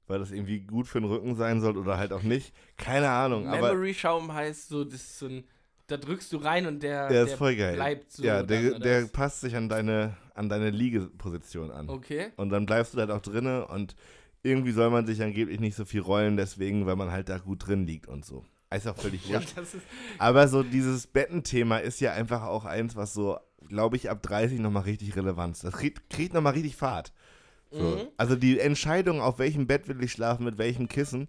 weil das irgendwie gut für den Rücken sein soll oder halt auch nicht. Keine Ahnung, aber Memory-Schaum heißt so, das ist so ein. Da drückst du rein und der, der ist voll geil. bleibt so. ja, der, der passt sich an deine, an deine Liegeposition an. Okay. Und dann bleibst du halt auch drinne und irgendwie soll man sich angeblich nicht so viel rollen, deswegen, weil man halt da gut drin liegt und so. Ist auch völlig wurscht. ist, Aber so dieses Bettenthema ist ja einfach auch eins, was so, glaube ich, ab 30 nochmal richtig Relevanz. Das kriegt, kriegt nochmal richtig Fahrt. So. Mhm. Also die Entscheidung, auf welchem Bett will ich schlafen, mit welchem Kissen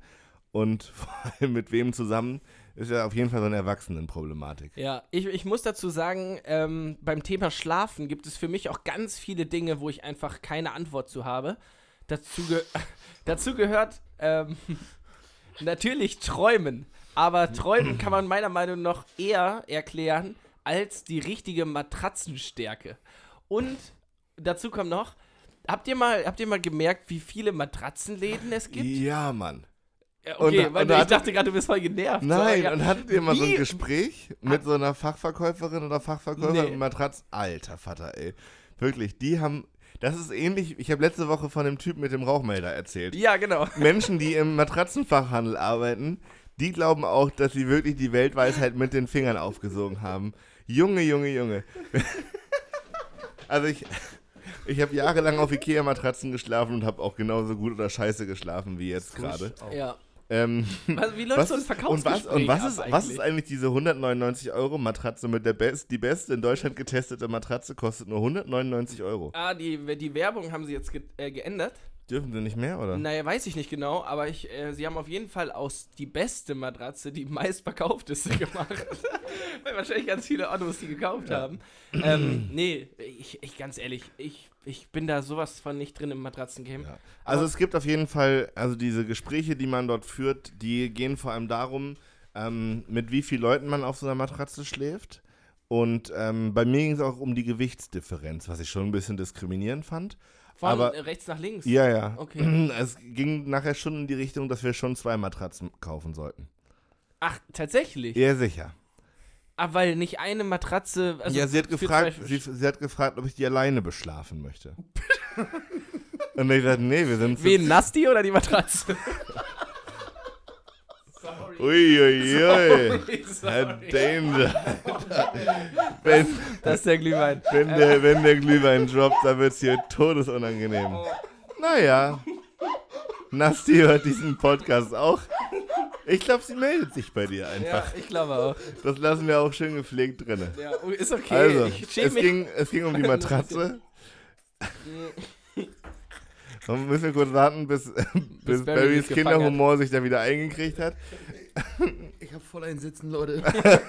und *laughs* vor allem mit wem zusammen, ist ja auf jeden Fall so eine Erwachsenenproblematik. ja, ich, ich muss dazu sagen, ähm, beim Thema Schlafen gibt es für mich auch ganz viele Dinge, wo ich einfach keine Antwort zu habe. Dazu, ge *laughs* dazu gehört ähm, *laughs* natürlich Träumen. Aber Träumen kann man meiner Meinung nach eher erklären als die richtige Matratzenstärke. Und dazu kommt noch, habt ihr mal, habt ihr mal gemerkt, wie viele Matratzenläden es gibt? Ja, Mann. Ja, Okay, Und- weil und ich dachte gerade, du bist voll genervt. Nein, ja. und hattet ihr mal so ein Wie- Gespräch mit so einer Fachverkäuferin oder Fachverkäufer Nee. mit Matratz? Alter Vater, ey. Wirklich, die haben. Das ist ähnlich. Ich habe letzte Woche von dem Typen mit dem Rauchmelder erzählt. Ja, genau. *laughs* Menschen, die im Matratzenfachhandel arbeiten, die glauben auch, dass sie wirklich die Weltweisheit mit den Fingern aufgesogen haben. Junge, Junge, Junge. *laughs* also ich. Ich habe jahrelang auf Ikea-Matratzen geschlafen und habe auch genauso gut oder scheiße geschlafen wie jetzt gerade. Ja. Ähm, Was, wie läuft so ein ist- und was, Verkaufsgespräch und was, ist, was eigentlich? ist eigentlich diese 199 Euro Matratze mit der Best, die beste in Deutschland getestete Matratze kostet nur 199 Euro. Ah, die, die Werbung haben sie jetzt ge äh, geändert. Dürfen sie nicht mehr, oder? Naja, weiß ich nicht genau, aber ich, äh, sie haben auf jeden Fall aus die beste Matratze die meistverkaufteste *laughs* gemacht. Weil wahrscheinlich ganz viele Ottos die gekauft haben. Ähm, nee, ich, ich ganz ehrlich, ich, ich bin da sowas von nicht drin im Matratzengame. Ja. Also es gibt auf jeden Fall, also diese Gespräche, die man dort führt, die gehen vor allem darum, ähm, mit wie vielen Leuten man auf so einer Matratze schläft. Und ähm, bei mir ging es auch um die Gewichtsdifferenz, was ich schon ein bisschen diskriminierend fand. Von Aber- rechts nach links. Ja, ja. Okay. *clears throat* Es ging nachher schon in die Richtung, dass wir schon zwei Matratzen kaufen sollten. Ach, tatsächlich? Ja, sicher. Ah, weil nicht eine Matratze. Also ja, sie hat gefragt, sie, sie hat gefragt, ob ich die alleine beschlafen möchte. Und ich dachte, nee, wir sind Wen, Nasti oder die Matratze? *laughs* Uiuiui. *laughs* Herr. Danger. *laughs* wenn, Das ist der Glühwein. wenn, der, wenn der Glühwein droppt, dann wird es hier todesunangenehm. Naja. Nasti hört diesen Podcast auch. Ich glaube, sie meldet sich bei dir Ja, einfach. ich glaube auch. Das lassen wir auch schön gepflegt drin. Ja, oh, ist okay. Also, es mich. ging, es ging um die Matratze. *laughs* Dann müssen wir kurz warten, bis, bis, Barry Barrys Kinderhumor sich da wieder eingekriegt hat. *laughs* Ich hab voll ein Sitzen, Leute. *laughs*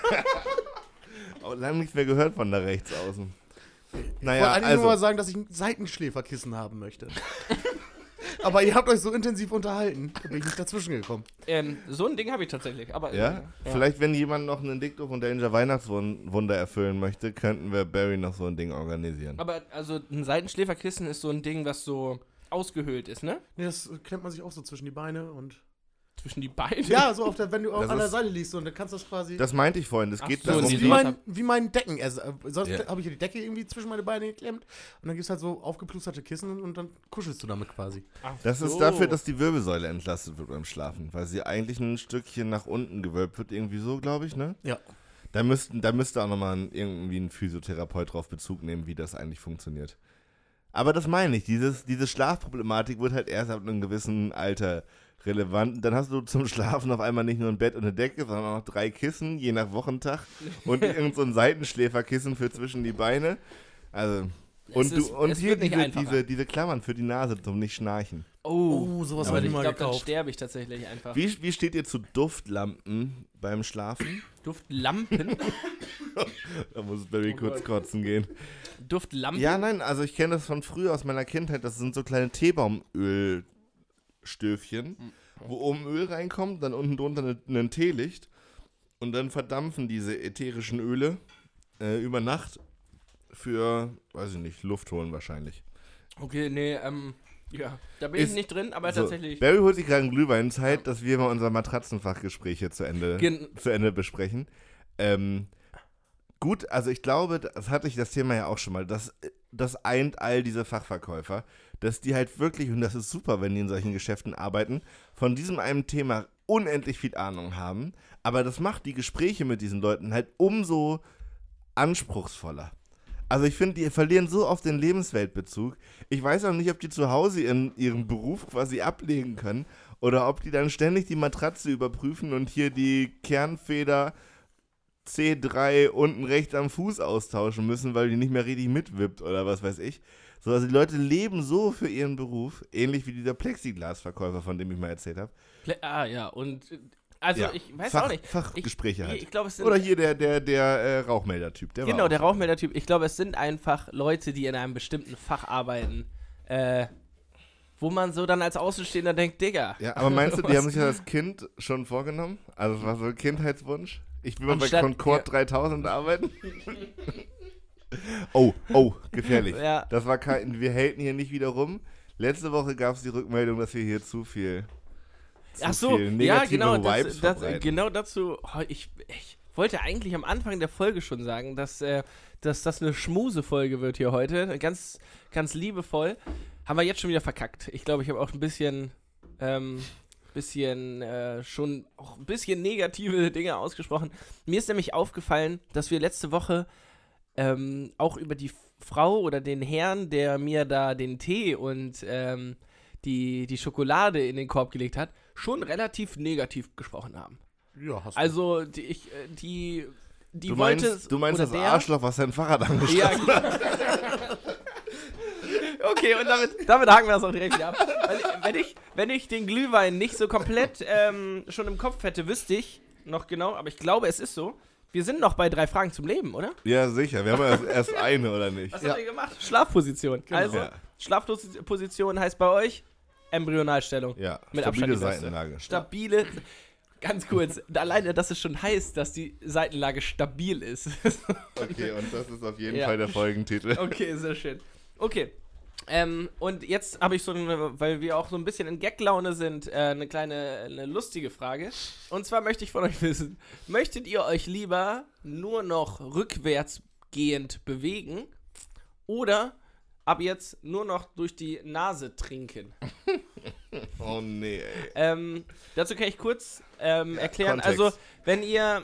Oh, lange nichts mehr gehört von da rechts außen. Ich wollte Naja, eigentlich nur mal also, sagen, dass ich ein Seitenschläferkissen haben möchte. *laughs* Aber ihr habt euch so intensiv unterhalten, da bin ich nicht dazwischen gekommen. Ähm, so ein Ding habe ich tatsächlich. Aber ja, vielleicht wenn jemand noch einen Dicto von Danger Weihnachtswunder erfüllen möchte, könnten wir Barry noch so ein Ding organisieren. Aber also ein Seitenschläferkissen ist so ein Ding, was so ausgehöhlt ist, ne? Nee, das klemmt man sich auch so zwischen die Beine und. Zwischen die Beine? Ja, so auf der, wenn du auf Das an der Seite liegst und dann kannst du das quasi. Das meinte ich vorhin. Das Ach geht so, darum, die wie, so- mein, wie mein Decken. Also, äh, sonst Ja. habe ich ja die Decke irgendwie zwischen meine Beine geklemmt und dann gibt es halt so aufgeplusterte Kissen und dann kuschelst du damit quasi. Ach Das so. ist dafür, dass die Wirbelsäule entlastet wird beim Schlafen, weil sie eigentlich ein Stückchen nach unten gewölbt wird, irgendwie so, glaube ich, ne? Ja. Da, müssten, da müsste auch nochmal ein, irgendwie ein Physiotherapeut drauf Bezug nehmen, wie das eigentlich funktioniert. Aber das meine ich, dieses, diese Schlafproblematik wird halt erst ab einem gewissen Alter relevant. Dann hast du zum Schlafen auf einmal nicht nur ein Bett und eine Decke, sondern auch noch drei Kissen, je nach Wochentag. Und *laughs* irgend so ein Seitenschläferkissen für zwischen die Beine. Also. Es Und, ist- du, und es hier wird nicht diese, diese, diese Klammern für die Nase zum Nicht-Schnarchen. Oh, Oh, sowas aber hab ich ich mal glaube, dann gekauft. sterbe ich tatsächlich einfach. Wie, wie steht ihr zu Duftlampen beim Schlafen? Duftlampen? *laughs* Da muss Barry kurz kotzen gehen. Duftlampen? Ja, nein, also ich kenne das von früher aus meiner Kindheit. Das sind so kleine Teebaumölstöfchen, wo oben Öl reinkommt, dann unten drunter ne- ein Teelicht. Und dann verdampfen diese ätherischen Öle äh, über Nacht für, weiß ich nicht, Luft holen wahrscheinlich. Okay, nee, ähm, ja. Da bin Ist- ich nicht drin, aber So, tatsächlich. Barry holt sich gerade einen Glühwein. Zeit, dass wir mal unser Matratzenfachgespräch hier zu Ende, Gen- zu Ende besprechen. Ähm, gut, also ich glaube, das hatte ich das Thema ja auch schon mal. Das, das eint all diese Fachverkäufer, dass die halt wirklich, und das ist super, wenn die in solchen Geschäften arbeiten, von diesem einen Thema unendlich viel Ahnung haben. Aber das macht die Gespräche mit diesen Leuten halt umso anspruchsvoller. Also ich finde, die verlieren so oft den Lebensweltbezug. Ich weiß auch nicht, ob die zu Hause in ihren Beruf quasi ablegen können oder ob die dann ständig die Matratze überprüfen und hier die Kernfeder C3 unten rechts am Fuß austauschen müssen, weil die nicht mehr richtig mitwippt oder was weiß ich. So, also die Leute leben so für ihren Beruf, ähnlich wie dieser Plexiglasverkäufer, von dem ich mal erzählt habe. Plä- Ah, ja, und. Also, Ja, ich weiß Fach- auch nicht. Fachgespräche ich, halt. Ich glaube, es sind. Oder hier der, der, der äh, Rauchmelder-Typ. Genau, der. Rauchmelder-Typ. Ich glaube, es sind einfach Leute, die in einem bestimmten Fach arbeiten. Äh, wo man so dann als Außenstehender denkt, Digga. Ja, aber meinst du, *laughs* die haben sich ja das Kind schon vorgenommen? Also es war so ein Kindheitswunsch? Ich will mal bei Concord ja. 3000 arbeiten? *laughs* oh, oh, gefährlich. Ja. Das war kein, wir haten hier nicht wieder rum. Letzte Woche gab es die Rückmeldung, dass wir hier zu viel, zu Ach so, viel ja, negative genau, Vibes das, das, verbreiten. genau dazu. Oh, ich, ich wollte eigentlich am Anfang der Folge schon sagen, dass, äh, dass das eine Schmuse-Folge wird hier heute. Ganz, ganz liebevoll. Haben wir jetzt schon wieder verkackt. Ich glaube, ich habe auch ein bisschen, ähm, bisschen, äh, schon auch ein bisschen negative *laughs* Dinge ausgesprochen. Mir ist nämlich aufgefallen, dass wir letzte Woche ähm, auch über die Frau oder den Herrn, der mir da den Tee und ähm, die, die Schokolade in den Korb gelegt hat, schon relativ negativ gesprochen haben. Ja, hast du. Also die, ich, äh, die, die du wollte meinst, du meinst das der, Arschloch, was dein Fahrrad angeschlossen Ja, genau. Okay, und damit, damit haken wir das auch direkt wieder ab. Weil, wenn, ich, wenn ich den Glühwein nicht so komplett ähm, schon im Kopf hätte, wüsste ich noch genau, aber ich glaube, es ist so. Wir sind noch bei drei Fragen zum Leben, oder? Ja, sicher. Wir haben ja erst, *laughs* erst eine, oder nicht? Was Ja. habt ihr gemacht? Schlafposition. Also, Ja. Schlafposition heißt bei euch Embryonalstellung. Ja, Mit stabile. Seitenlage. Stabile. Ganz kurz, *laughs* alleine, dass es schon heißt, dass die Seitenlage stabil ist. *laughs* Okay, und das ist auf jeden Ja. Fall der Folgentitel. Okay, sehr schön. Okay. Ähm, und jetzt habe ich so eine, weil wir auch so ein bisschen in Gag-Laune sind, äh, eine kleine, eine lustige Frage. Und zwar möchte ich von euch wissen, möchtet ihr euch lieber nur noch rückwärts gehend bewegen oder ab jetzt nur noch durch die Nase trinken? *laughs* Oh nee, ey. Ähm, dazu kann ich kurz ähm, erklären. Kontext. Also, wenn ihr,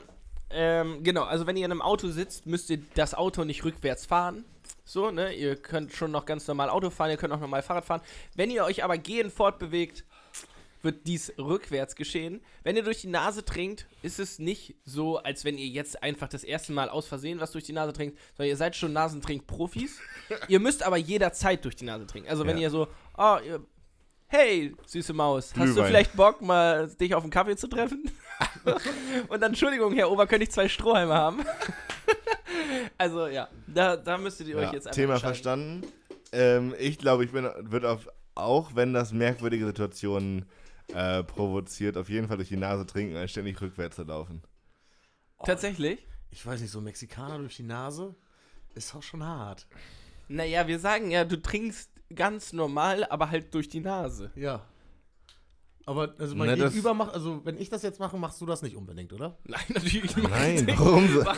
ähm, genau, also wenn ihr in einem Auto sitzt, müsst ihr das Auto nicht rückwärts fahren. So, ne? Ihr könnt schon noch ganz normal Auto fahren, ihr könnt auch normal Fahrrad fahren. Wenn ihr euch aber gehend fortbewegt, wird dies rückwärts geschehen. Wenn ihr durch die Nase trinkt, ist es nicht so, als wenn ihr jetzt einfach das erste Mal aus Versehen was durch die Nase trinkt, sondern ihr seid schon Nasentrink-Profis. *laughs* ihr müsst aber jederzeit durch die Nase trinken. Also wenn Ja. ihr so, oh, ihr, hey, süße Maus, hast du vielleicht Bock, mal dich auf einen Kaffee zu treffen? *laughs* Und dann, Entschuldigung, Herr Ober, könnte ich zwei Strohhalme haben? *laughs* also ja, da, da müsstet ihr euch Ja, jetzt einfach Thema verstanden. Ähm, ich glaube, ich bin, wird auf, auch wenn das merkwürdige Situationen äh, provoziert, auf jeden Fall durch die Nase trinken, als ständig rückwärts zu laufen. Tatsächlich? ich weiß nicht, so Mexikaner durch die Nase ist auch schon hart. Naja, wir sagen ja, du trinkst ganz normal, aber halt durch die Nase. Ja. Aber also mein das- Gegenüber macht, also wenn ich das jetzt mache, machst du das nicht unbedingt, oder? Nein, natürlich Nein, nicht. warum so? *laughs*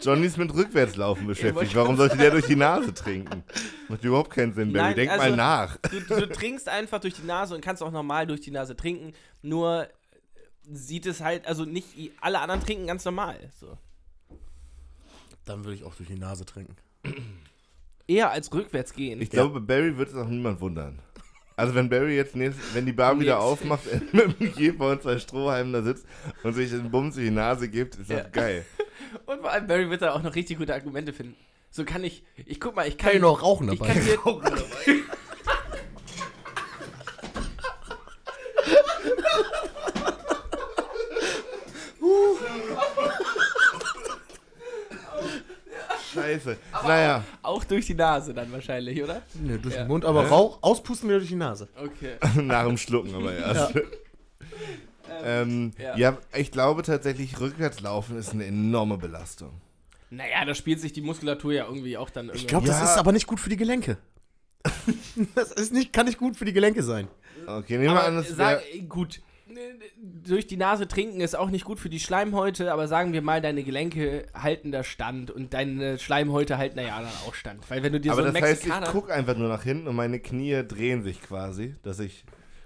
Johnny ist mit Rückwärtslaufen beschäftigt. Warum sollte der durch die Nase trinken? Macht überhaupt keinen Sinn, Baby. Nein, Denk also- mal nach. Du, du trinkst einfach durch die Nase und kannst auch normal durch die Nase trinken. Nur sieht es halt, also nicht alle anderen trinken ganz normal. So. Dann würde ich auch durch die Nase trinken. Eher als rückwärts gehen. Ich glaube, bei Barry wird es auch niemand wundern. Also wenn Barry jetzt nächst, wenn die Bar wieder aufmacht, *laughs* mit dem Käfer und zwei Strohhalmen da sitzt und sich den Bums in die Nase gibt, ist das Ja. geil. *laughs* Und vor allem Barry wird da auch noch richtig gute Argumente finden. So kann ich, ich guck mal, ich kann, Kann ich noch rauchen ich dabei? kann *laughs* dir, Scheiße. naja, auch durch die Nase dann wahrscheinlich, oder? Nee, durch Ja. den Mund, aber Rauch, auspusten wieder durch die Nase. Okay. *laughs* nach dem Schlucken aber erst. Ähm, Ja. ja. ich glaube tatsächlich, rückwärts laufen ist eine enorme Belastung. Naja, da spielt sich die Muskulatur ja irgendwie auch dann irgendwie. Ich glaube, das Ja. ist aber nicht gut für die Gelenke. *laughs* das ist nicht, kann nicht gut für die Gelenke sein. Okay, nehmen wir an, aber das sag, gut, durch die Nase trinken ist auch nicht gut für die Schleimhäute, aber sagen wir mal, deine Gelenke halten da stand und deine Schleimhäute halten da ja dann auch stand. Weil wenn du dir aber so das heißt, ich gucke einfach nur nach hinten und meine Knie drehen sich quasi, dass ich...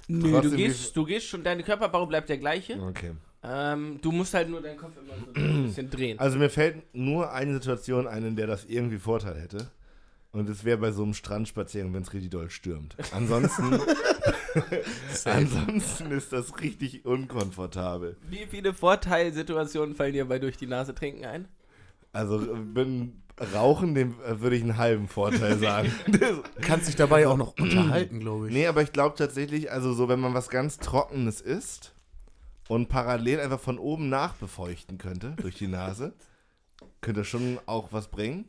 Nö, du gehst, du gehst schon, dein Körperbau bleibt der gleiche. Okay. Ähm, du musst halt nur deinen Kopf immer so ein bisschen *clears throat* drehen. Also mir fällt nur eine Situation ein, in der das irgendwie Vorteil hätte. Und es wäre bei so einem Strandspaziergang, wenn es richtig doll stürmt. Ansonsten, *laughs* *laughs* ansonsten ist das richtig unkomfortabel. Wie viele Vorteilsituationen fallen dir bei durch die Nase trinken ein? Also bin Rauchen, dem äh, würde ich einen halben Vorteil sagen. *laughs* Kannst dich dabei auch noch unterhalten, glaube ich. nee, aber ich glaube tatsächlich, also so, wenn man was ganz Trockenes isst und parallel einfach von oben nachbefeuchten könnte durch die Nase, könnte schon auch was bringen.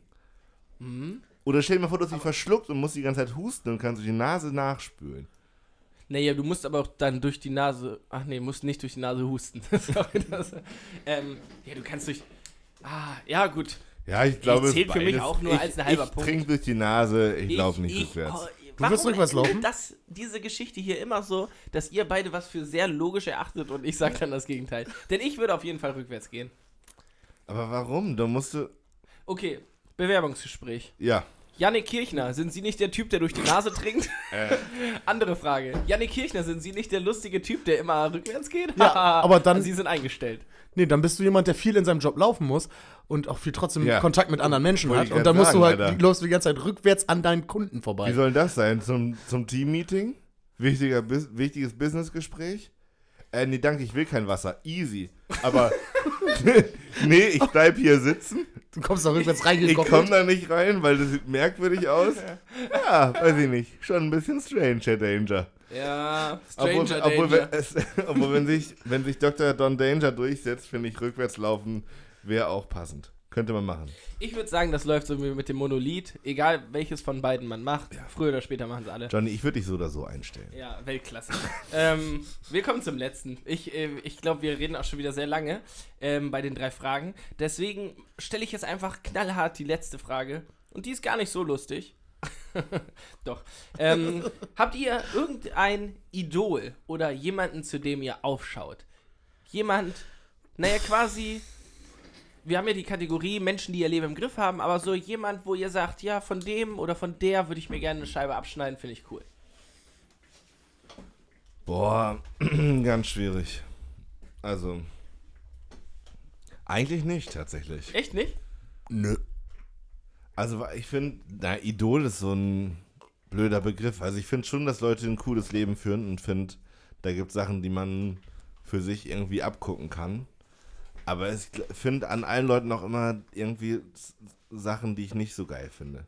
Oder stell dir mal vor, du hast dich verschluckt und musst die ganze Zeit husten und kannst durch die Nase nachspülen. Naja, du musst aber auch dann durch die Nase. Ach nee, musst nicht durch die Nase husten. *laughs* Sorry, das, ähm, ja, du kannst durch. Ah, ja, gut. Ja, ich glaube, es zählt für mich auch nur ich, als ein halber ich Punkt. trink durch die Nase, ich glaube nicht rückwärts. oh, Du wirst rückwärts laufen? Das, diese Geschichte hier immer so, dass ihr beide was für sehr logisch erachtet und ich sage dann das Gegenteil. Denn ich würde auf jeden Fall rückwärts gehen. Aber warum? Da musst du. Okay, Bewerbungsgespräch. Ja. Janik Kirchner, sind Sie nicht der Typ, der durch die Nase trinkt? Äh, *laughs* Andere Frage. Janik Kirchner, sind Sie nicht der lustige Typ, der immer rückwärts geht? Ja, *laughs* aber dann- Sie sind eingestellt. Nee, dann bist du jemand, der viel in seinem Job laufen muss und auch viel trotzdem Ja. Kontakt mit anderen Menschen Wollte hat. Und dann musst sagen, du halt, Alter. die läufst du die ganze Zeit rückwärts an deinen Kunden vorbei. wie soll das sein? Zum, zum Team-Meeting? Wichtiger, wichtiges Business-Gespräch? Äh, nee, danke, ich will kein Wasser. Easy. Aber. *laughs* nee, ich bleib hier sitzen. Du kommst da rückwärts Ich reingekommen. komme da nicht rein, weil das sieht merkwürdig aus. *laughs* Ja, weiß ich nicht. Schon ein bisschen strange, Herr Danger. Ja, Obwohl, Stranger obwohl, Danger. wenn, es, *laughs* obwohl wenn, sich, wenn sich Dr. Don Danger durchsetzt, finde ich, rückwärts laufen wäre auch passend. Könnte man machen. Ich würde sagen, das läuft so wie mit dem Monolith. Egal welches von beiden man macht, früher oder später machen sie alle. Johnny, ich würde dich so oder so einstellen. Ja, Weltklasse. *laughs* ähm, wir kommen zum letzten. Ich, äh, ich glaube, wir reden auch schon wieder sehr lange ähm, bei den drei Fragen. Deswegen stelle ich jetzt einfach knallhart die letzte Frage. Und die ist gar nicht so lustig. *laughs* Doch. Ähm, *laughs* habt ihr irgendein Idol oder jemanden, zu dem ihr aufschaut? Jemand, naja, quasi. Wir haben ja die Kategorie Menschen, die ihr Leben im Griff haben, aber so jemand, wo ihr sagt, ja, von dem oder von der würde ich mir gerne eine Scheibe abschneiden, finde ich cool. Boah, *clears throat* ganz schwierig. Also, eigentlich nicht tatsächlich. Echt nicht? Nö. Also, ich finde, na, Idol ist so ein blöder Begriff. Also, ich finde schon, dass Leute ein cooles Leben führen und finde, da gibt es Sachen, die man für sich irgendwie abgucken kann. Aber ich finde an allen Leuten auch immer irgendwie Sachen, die ich nicht so geil finde.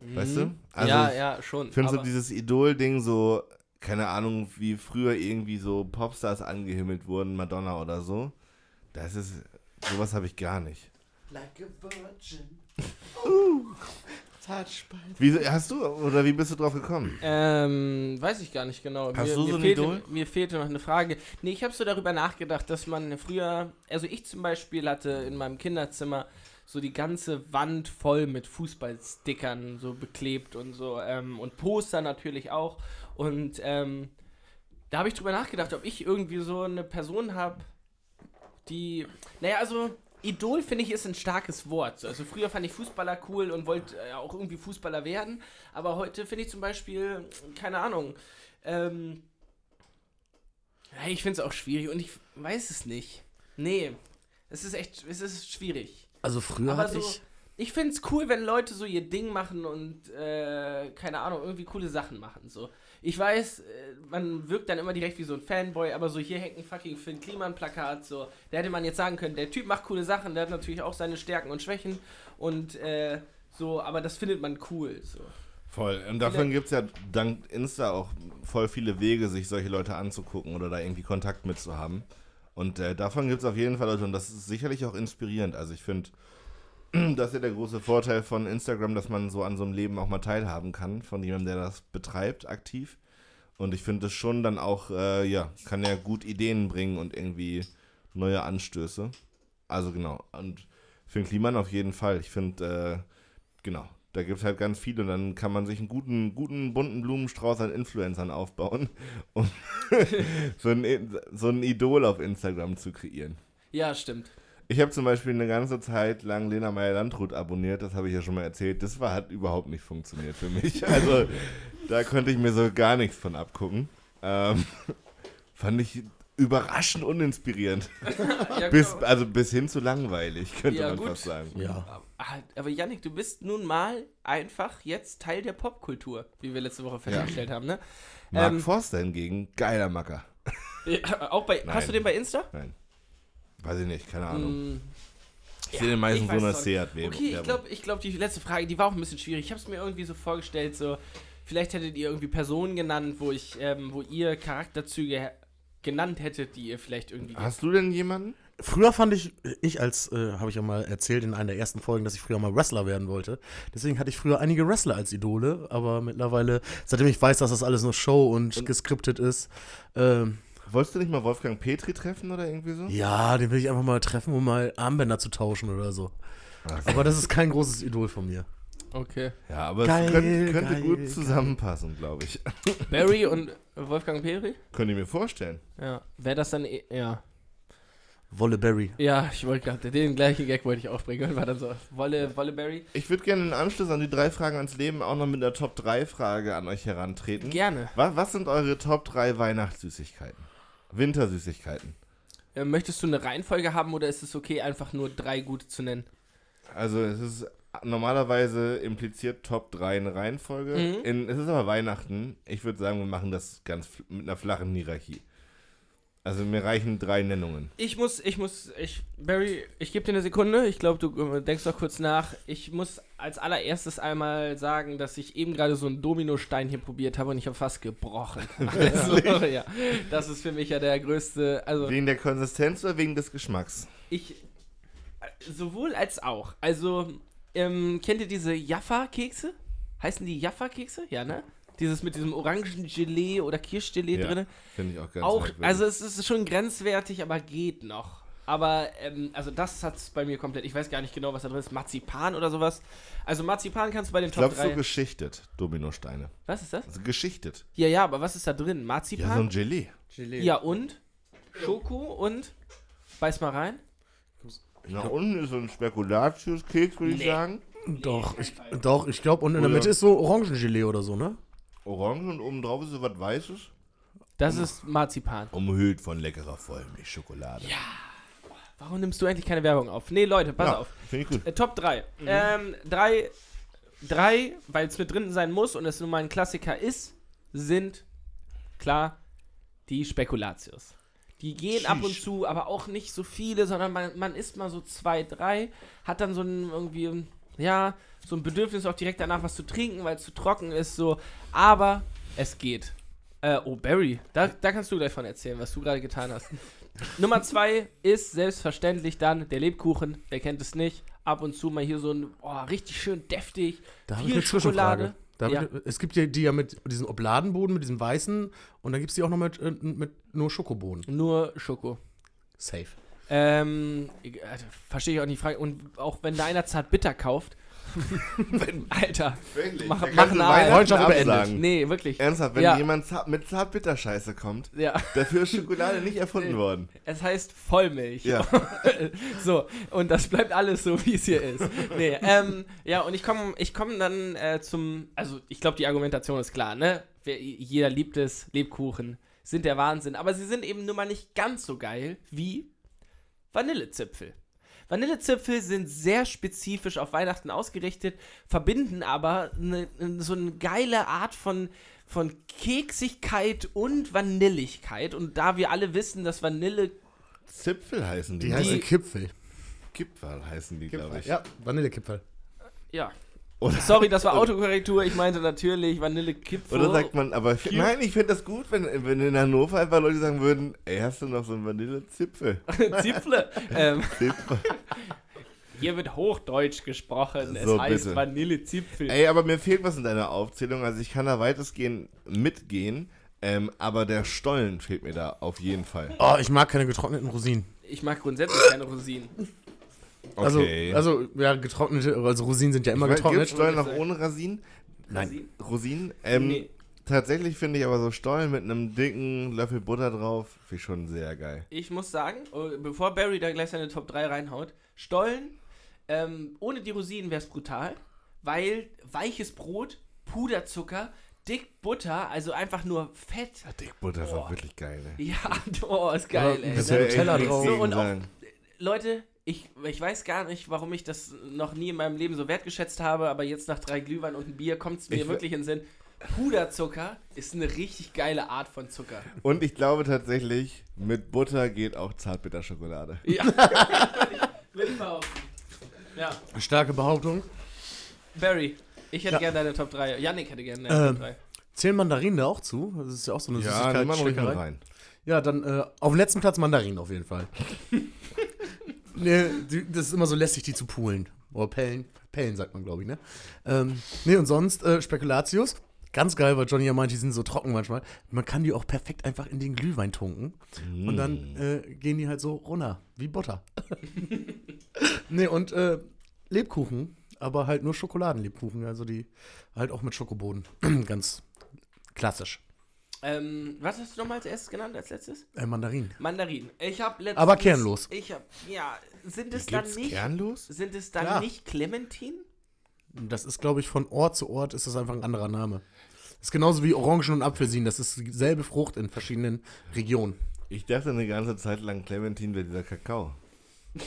Weißt du? Also ja, ich ja, schon. finde so dieses Idol-Ding so, keine Ahnung, wie früher irgendwie so Popstars angehimmelt wurden, Madonna oder so. Das ist, sowas habe ich gar nicht. Like a virgin. Touch *laughs* *laughs* by Wie, hast du, oder wie bist du drauf gekommen? Ähm, weiß ich gar nicht genau. Hast mir, du mir so ein fehlte, Idol? Mir fehlte noch eine Frage. Nee, ich habe so darüber nachgedacht, dass man früher, also ich zum Beispiel hatte in meinem Kinderzimmer so die ganze Wand voll mit Fußballstickern so beklebt und so ähm, und Poster natürlich auch und ähm, Da habe ich drüber nachgedacht, ob ich irgendwie so eine Person habe, die. Naja, also. Idol finde ich ist ein starkes Wort. So, Also früher fand ich Fußballer cool und wollte äh, auch irgendwie Fußballer werden. Aber heute finde ich zum Beispiel, keine Ahnung, ähm, ich finde es auch schwierig und ich weiß es nicht. Nee, es ist echt, es ist schwierig. Also früher Aber hatte so, ich. ich finde es cool, wenn Leute so ihr Ding machen und, äh, keine Ahnung, irgendwie coole Sachen machen. So. Ich weiß, äh, man wirkt dann immer direkt wie so ein Fanboy, aber so hier hängt ein fucking Finn Kliman-Plakat. So. Da hätte man jetzt sagen können, der Typ macht coole Sachen, der hat natürlich auch seine Stärken und Schwächen und äh, so, aber das findet man cool. So. Voll. Und davon gibt es ja dank Insta auch voll viele Wege, sich solche Leute anzugucken oder da irgendwie Kontakt mit zu haben. Und äh, davon gibt es auf jeden Fall Leute und das ist sicherlich auch inspirierend. Also ich finde, *clears throat* das ist ja der große Vorteil von Instagram, dass man so an so einem Leben auch mal teilhaben kann, von jemandem, der das betreibt, aktiv. Und ich finde das schon dann auch, äh, ja, kann ja gut Ideen bringen und irgendwie neue Anstöße. Also genau. Und für den Kliman auf jeden Fall. Ich finde, äh, genau, da gibt es halt ganz viele und dann kann man sich einen guten, guten bunten Blumenstrauß an Influencern aufbauen, um *laughs* so, ein, so ein Idol auf Instagram zu kreieren. Ja, stimmt. Ich habe zum Beispiel eine ganze Zeit lang Lena Meyer-Landrut abonniert, das habe ich ja schon mal erzählt. Das war, hat überhaupt nicht funktioniert für mich. *laughs* Also da konnte ich mir so gar nichts von abgucken. Ähm, *laughs* fand ich überraschend uninspirierend. *laughs* Ja, Bis, genau. also bis hin zu langweilig, könnte Ja, man gut. fast sagen. Ja. Ah, Aber Yannick, du bist nun mal einfach jetzt Teil der Popkultur, wie wir letzte Woche festgestellt haben, ne? Mark Ähm, Forster hingegen, geiler Macker. Ja, auch bei, Nein. hast du den bei Insta? Nein. Weiß ich nicht, keine Ahnung. Mm, Ich sehe den meisten so einer es auch nicht. Seat Okay, ich glaube, ich glaub, die letzte Frage, die war auch ein bisschen schwierig. Ich habe es mir irgendwie so vorgestellt, so vielleicht hättet ihr irgendwie Personen genannt, wo ich, ähm, wo ihr Charakterzüge genannt hättet, die ihr vielleicht irgendwie. Hast du denn jemanden? Früher fand ich, ich als, äh, habe ich ja mal erzählt in einer der ersten Folgen, dass ich früher mal Wrestler werden wollte. Deswegen hatte ich früher einige Wrestler als Idole, aber mittlerweile, seitdem ich weiß, dass das alles nur Show und, geskriptet ist, ähm, Wolltest du nicht mal Wolfgang Petri treffen oder irgendwie so? ja, den will ich einfach mal treffen, um mal Armbänder zu tauschen oder so. Aber das ist kein großes Idol von mir. Okay. Ja, aber Geil, es könnte, könnte geil, gut zusammenpassen, glaube ich. *laughs* Barry und Wolfgang Peri? Könnte ich mir vorstellen. Ja. Wäre das dann. eh- Ja. Wolle Berry. Ja, ich wollte gerade. Den gleichen Gag wollte ich aufbringen. Und war dann so. Wolle, Wolle Barry? Ich würde gerne im Anschluss an die drei Fragen ans Leben auch noch mit einer Top-3-Frage an euch herantreten. Gerne. Was, was sind eure Top 3 Weihnachtssüßigkeiten? Wintersüßigkeiten. Äh, möchtest du eine Reihenfolge haben oder ist es okay, einfach nur drei gute zu nennen? Also es ist normalerweise impliziert Top 3 eine Reihenfolge. Mhm. In, es ist aber Weihnachten. Ich würde sagen, wir machen das ganz mit einer flachen Hierarchie. Also mir reichen drei Nennungen. Ich muss, ich muss, ich, Barry, ich gebe dir eine Sekunde. Ich glaube, du äh, denkst doch kurz nach. Ich muss als allererstes einmal sagen, dass ich eben gerade so einen Dominostein hier probiert habe und ich habe fast gebrochen. *laughs* Also, *laughs* ja, das ist für mich ja der größte, also Wegen der Konsistenz oder wegen des Geschmacks? ich, äh, sowohl als auch. Also, ähm, kennt ihr diese Jaffa-Kekse? Heißen die Jaffa-Kekse? Ja, ne? Dieses mit diesem Orangengelee oder Kirschgelee Ja, drin. Finde ich auch ganz Auch, merkwürdig. also es ist schon grenzwertig, aber geht noch. Aber, ähm, also das hat's bei mir komplett, ich weiß gar nicht genau, was da drin ist, Marzipan oder sowas. Also Marzipan kannst du bei den ich Top glaube, 3... so geschichtet, Dominosteine. was ist das? Also geschichtet. Ja, ja, aber was ist da drin? Ja, so Marzipan? ein Gelee. Ja, und? Schoko und? Beiß mal rein. Nach unten ist so ein Spekulatiuskeks, würde ich Nee. sagen. Doch, ich, doch, ich glaube, und in der Mitte ist so Orangengelee oder so, ne? Orange und oben drauf ist so was Weißes. Das ist Marzipan. Umhüllt von leckerer Vollmilchschokolade. Ja, Warum nimmst du endlich keine Werbung auf? Nee, Leute, pass auf. Finde ich gut. Äh, Top 3. Ähm, drei, drei weil es mit drin sein muss und es nun mal ein Klassiker ist, sind klar die Spekulatius. Die gehen ab und Sheesh. zu, aber auch nicht so viele, sondern man, man isst mal so zwei, drei, hat dann so ein irgendwie, ja, so ein Bedürfnis auch direkt danach was zu trinken, weil es zu trocken ist, so. Aber es geht. Äh, oh, Barry, da, da kannst du gleich von erzählen, was du gerade getan hast. *laughs* Nummer zwei ist selbstverständlich dann der Lebkuchen. Wer kennt es nicht? Ab und zu mal hier so ein, oh, richtig schön deftig. Da viel. Schokolade. Ja. es gibt ja die ja mit diesem Obladenboden, mit diesem weißen und dann gibt es die auch noch mit, äh, mit nur Schokobohnen. Nur Schoko. Safe. Ähm, also, verstehe ich auch nicht die Frage. Und auch wenn da einer zart bitter kauft, *laughs* Alter. Wirklich? Mach- mach. Weihnachten Freundschaft beendet. Nee, wirklich. Ernsthaft, wenn Ja. jemand zart, mit Zartbitterscheiße kommt, Ja. dafür ist Schokolade nicht *laughs* erfunden worden. Es heißt Vollmilch. Ja. *laughs* so, und das bleibt alles so, wie es hier ist. Nee, ähm, ja, und ich komme ich komm dann äh, zum, also ich glaube, die Argumentation ist klar, ne? Jeder liebt es, Lebkuchen sind der Wahnsinn, aber sie sind eben nun mal nicht ganz so geil wie Vanillezipfel. Vanillezipfel sind sehr spezifisch auf Weihnachten ausgerichtet, verbinden aber ne, so eine geile Art von, von Keksigkeit und Vanilligkeit. Und da wir alle wissen, dass Vanille Zipfel heißen die. Die heißen Die- Kipfel. Kipferl heißen die, glaube ich. Ja, Vanillekipferl. Ja. Oder, Sorry, das war Autokorrektur. Ich meinte natürlich Vanillekipferl. oder sagt man, aber ich- nein, ich finde das gut, wenn, wenn in Hannover einfach Leute sagen würden, ey, hast du noch so einen Vanillezipfel? *laughs* Zipfle. ähm, Zipfel. hier wird Hochdeutsch gesprochen. Es So, heißt bitte. Vanillezipfel. Ey, aber mir fehlt was in deiner Aufzählung. Also ich kann da weitestgehend mitgehen, ähm, aber der Stollen fehlt mir da auf jeden Fall. Oh, ich mag keine getrockneten Rosinen. Ich mag grundsätzlich keine Rosinen. Okay. Also, also, ja, getrocknete, also Rosinen sind ja immer Gibt getrocknet. Stollen noch ohne Rosinen? Nein. Rosinen? Ähm, Nee. Tatsächlich finde ich aber so Stollen mit einem dicken Löffel Butter drauf, finde ich schon sehr geil. Ich muss sagen, oh, bevor Barry da gleich seine Top 3 reinhaut, Stollen, ähm, ohne die Rosinen wäre es brutal, weil weiches Brot, Puderzucker, dick Butter, also einfach nur Fett. Dickbutter ist Oh. auch wirklich geil, ne? Ja, *laughs* oh, ist geil, Oder ey. Ne? Nutella echt drauf. nichts So, und auch-. Leute, ich, ich weiß gar nicht, warum ich das noch nie in meinem Leben so wertgeschätzt habe, aber jetzt nach drei Glühwein und einem Bier kommt es mir Ich- wirklich in den Sinn. Puderzucker ist eine richtig geile Art von Zucker. Und ich glaube tatsächlich, mit Butter geht auch Zartbitterschokolade. Ja. *laughs* Will ich behaupten. Ja, Starke Behauptung. Barry, ich hätte Ja. gerne deine Top 3. Yannick hätte gerne deine Ähm, Top 3. Zählen Mandarinen da auch zu? Das ist ja auch so eine Ja, Süßigkeit. rein. Ja, dann äh, auf dem letzten Platz Mandarinen auf jeden Fall. *laughs* nee, das ist immer so lästig, die zu poolen. Oder pellen. Pellen sagt man, glaube ich, ne? Ähm, nee, und sonst äh, Spekulatius. Ganz geil, weil Johnny ja meint, die sind so trocken manchmal. Man kann die auch perfekt einfach in den Glühwein tunken. Und dann äh, gehen die halt so runter, wie Butter. *laughs* nee, und äh, Lebkuchen, aber halt nur Schokoladenlebkuchen. Also die halt auch mit Schokoboden. *clears throat* Ganz klassisch. Ähm, was hast du nochmal als erstes genannt, als letztes? Äh, Mandarinen. Mandarin. Ich habe letztens... Aber kernlos. Ich habe, ja, sind es dann nicht... kernlos? Sind es dann Ja. nicht Clementin? Das ist, glaube ich, von Ort zu Ort ist das einfach ein anderer Name. Das ist genauso wie Orangen und Apfelsinen. Das ist dieselbe Frucht in verschiedenen Regionen. Ich dachte eine ganze Zeit lang, Clementine wäre dieser Kakao. *laughs*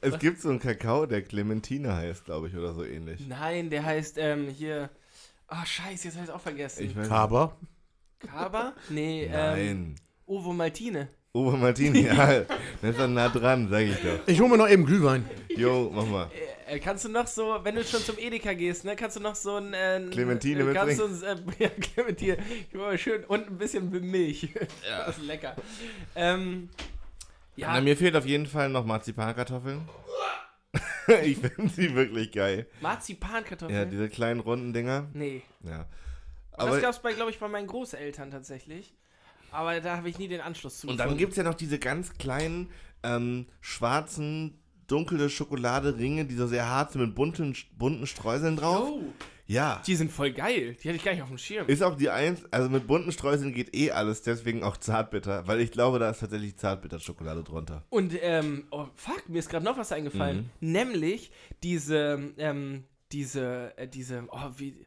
Es gibt so einen Kakao, der Clementine heißt, glaube ich, oder so ähnlich. Nein, der heißt, ähm, hier... Ah, scheiße, jetzt habe ich es auch vergessen. Ich weiß Kaber. Kaba? Nee, ähm, Nein. Ovo Maltine. Uwe Martini, *laughs* ja, das ist dann nah dran, sag ich doch. Ich hole mir noch eben Glühwein. Jo, mach mal. Äh, kannst du noch so, wenn du schon zum Edeka gehst, ne, kannst du noch so ein... Äh, Clementine äh, kannst du, mitbringen? äh, *laughs* Ja, Clementine. Ich mal schön und ein bisschen Milch. *laughs* Das ist lecker. Ähm, ja, Na, mir fehlt auf jeden Fall noch Marzipankartoffeln. *laughs* ich finde sie wirklich geil. Marzipankartoffeln? Ja, diese kleinen runden Dinger. nee. Ja. das Aber, gab es, glaube ich, bei meinen Großeltern tatsächlich. Aber da habe ich nie den Anschluss zu und dann gibt es ja noch diese ganz kleinen, ähm, schwarzen, dunkle Schokoladeringe, die so sehr hart sind mit bunten, bunten Streuseln drauf. Oh, Ja. die sind voll geil. Die hatte ich gar nicht auf dem Schirm. Ist auch die eins, also mit bunten Streuseln geht eh alles, deswegen auch Zartbitter, weil ich glaube, da ist tatsächlich Zartbitterschokolade drunter. Und, ähm, oh, fuck, mir ist gerade noch was eingefallen. Mhm. Nämlich diese, ähm, diese, äh, diese, oh, wie,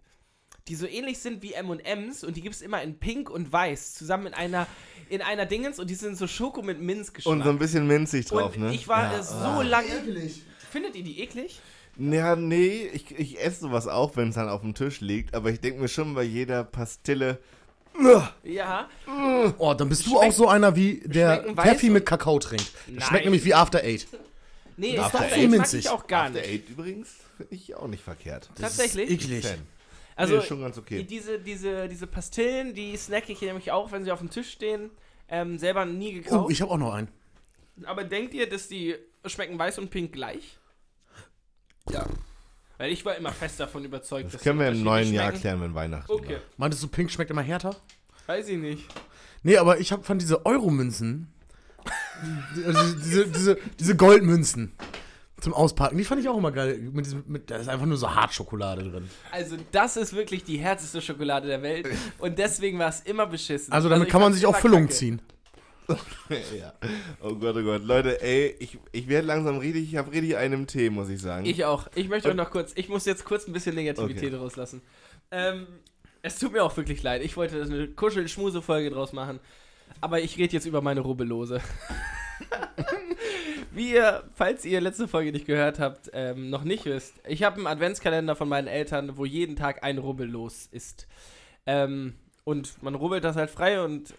die so ähnlich sind wie M&M's und die gibt es immer in Pink und Weiß, zusammen in einer, in einer Dingens und die sind so Schoko mit Minzgeschmack. Und so ein bisschen minzig drauf, Und ne? ich war ja. so lange... Findet ihr die eklig? Ja, nee, ich, ich esse sowas auch, wenn es dann auf dem Tisch liegt, aber ich denke mir schon bei jeder Pastille, Ja. Oh, dann bist du auch so einer wie der schmecken weiß Pfeffi und- mit Kakao trinkt. Das Nein. schmeckt nämlich wie After Eight. Nee, Das das, ist doch das so mag minzig. ich auch gar After nicht. Eight übrigens, finde ich auch nicht verkehrt. Tatsächlich? Eklig. Fan. Also, nee, ist schon ganz okay. diese, diese, diese Pastillen, die snacke ich nämlich auch, wenn sie auf dem Tisch stehen. Ähm, selber nie gekauft. Oh, ich habe auch noch einen. Aber denkt ihr, dass die schmecken weiß und pink gleich? Ja. Weil ich war immer fest davon überzeugt, Das dass können wir im neuen Jahr klären, wenn Weihnachten Okay, war. Meintest du, Pink schmeckt immer härter? weiß ich nicht. Nee, aber ich habe von diese Euromünzen, also diese, diese, diese Goldmünzen, Zum Auspacken. Die fand ich auch immer geil. Mit diesem, mit, da ist einfach nur so Hartschokolade drin. Also, das ist wirklich die härteste Schokolade der Welt. *laughs* Und deswegen war es immer beschissen. Also damit ich kann man sich auch Füllung kacke. ziehen. *laughs* ja. Oh Gott, oh Gott. Leute, ey, ich, ich werde langsam richtig, ich habe richtig einen Tee, muss ich sagen. Ich auch. Ich möchte euch noch kurz, ich muss jetzt kurz ein bisschen Negativität Okay. rauslassen. Ähm, es tut mir auch wirklich leid. Ich wollte eine Kuschel-Schmuse-Folge draus machen. Aber ich rede jetzt über meine Rubbellose. *laughs* Wie ihr, falls ihr letzte Folge nicht gehört habt, ähm, noch nicht wisst, ich habe einen Adventskalender von meinen Eltern, wo jeden Tag ein Rubbellos ist. Ähm, und man rubbelt das halt frei und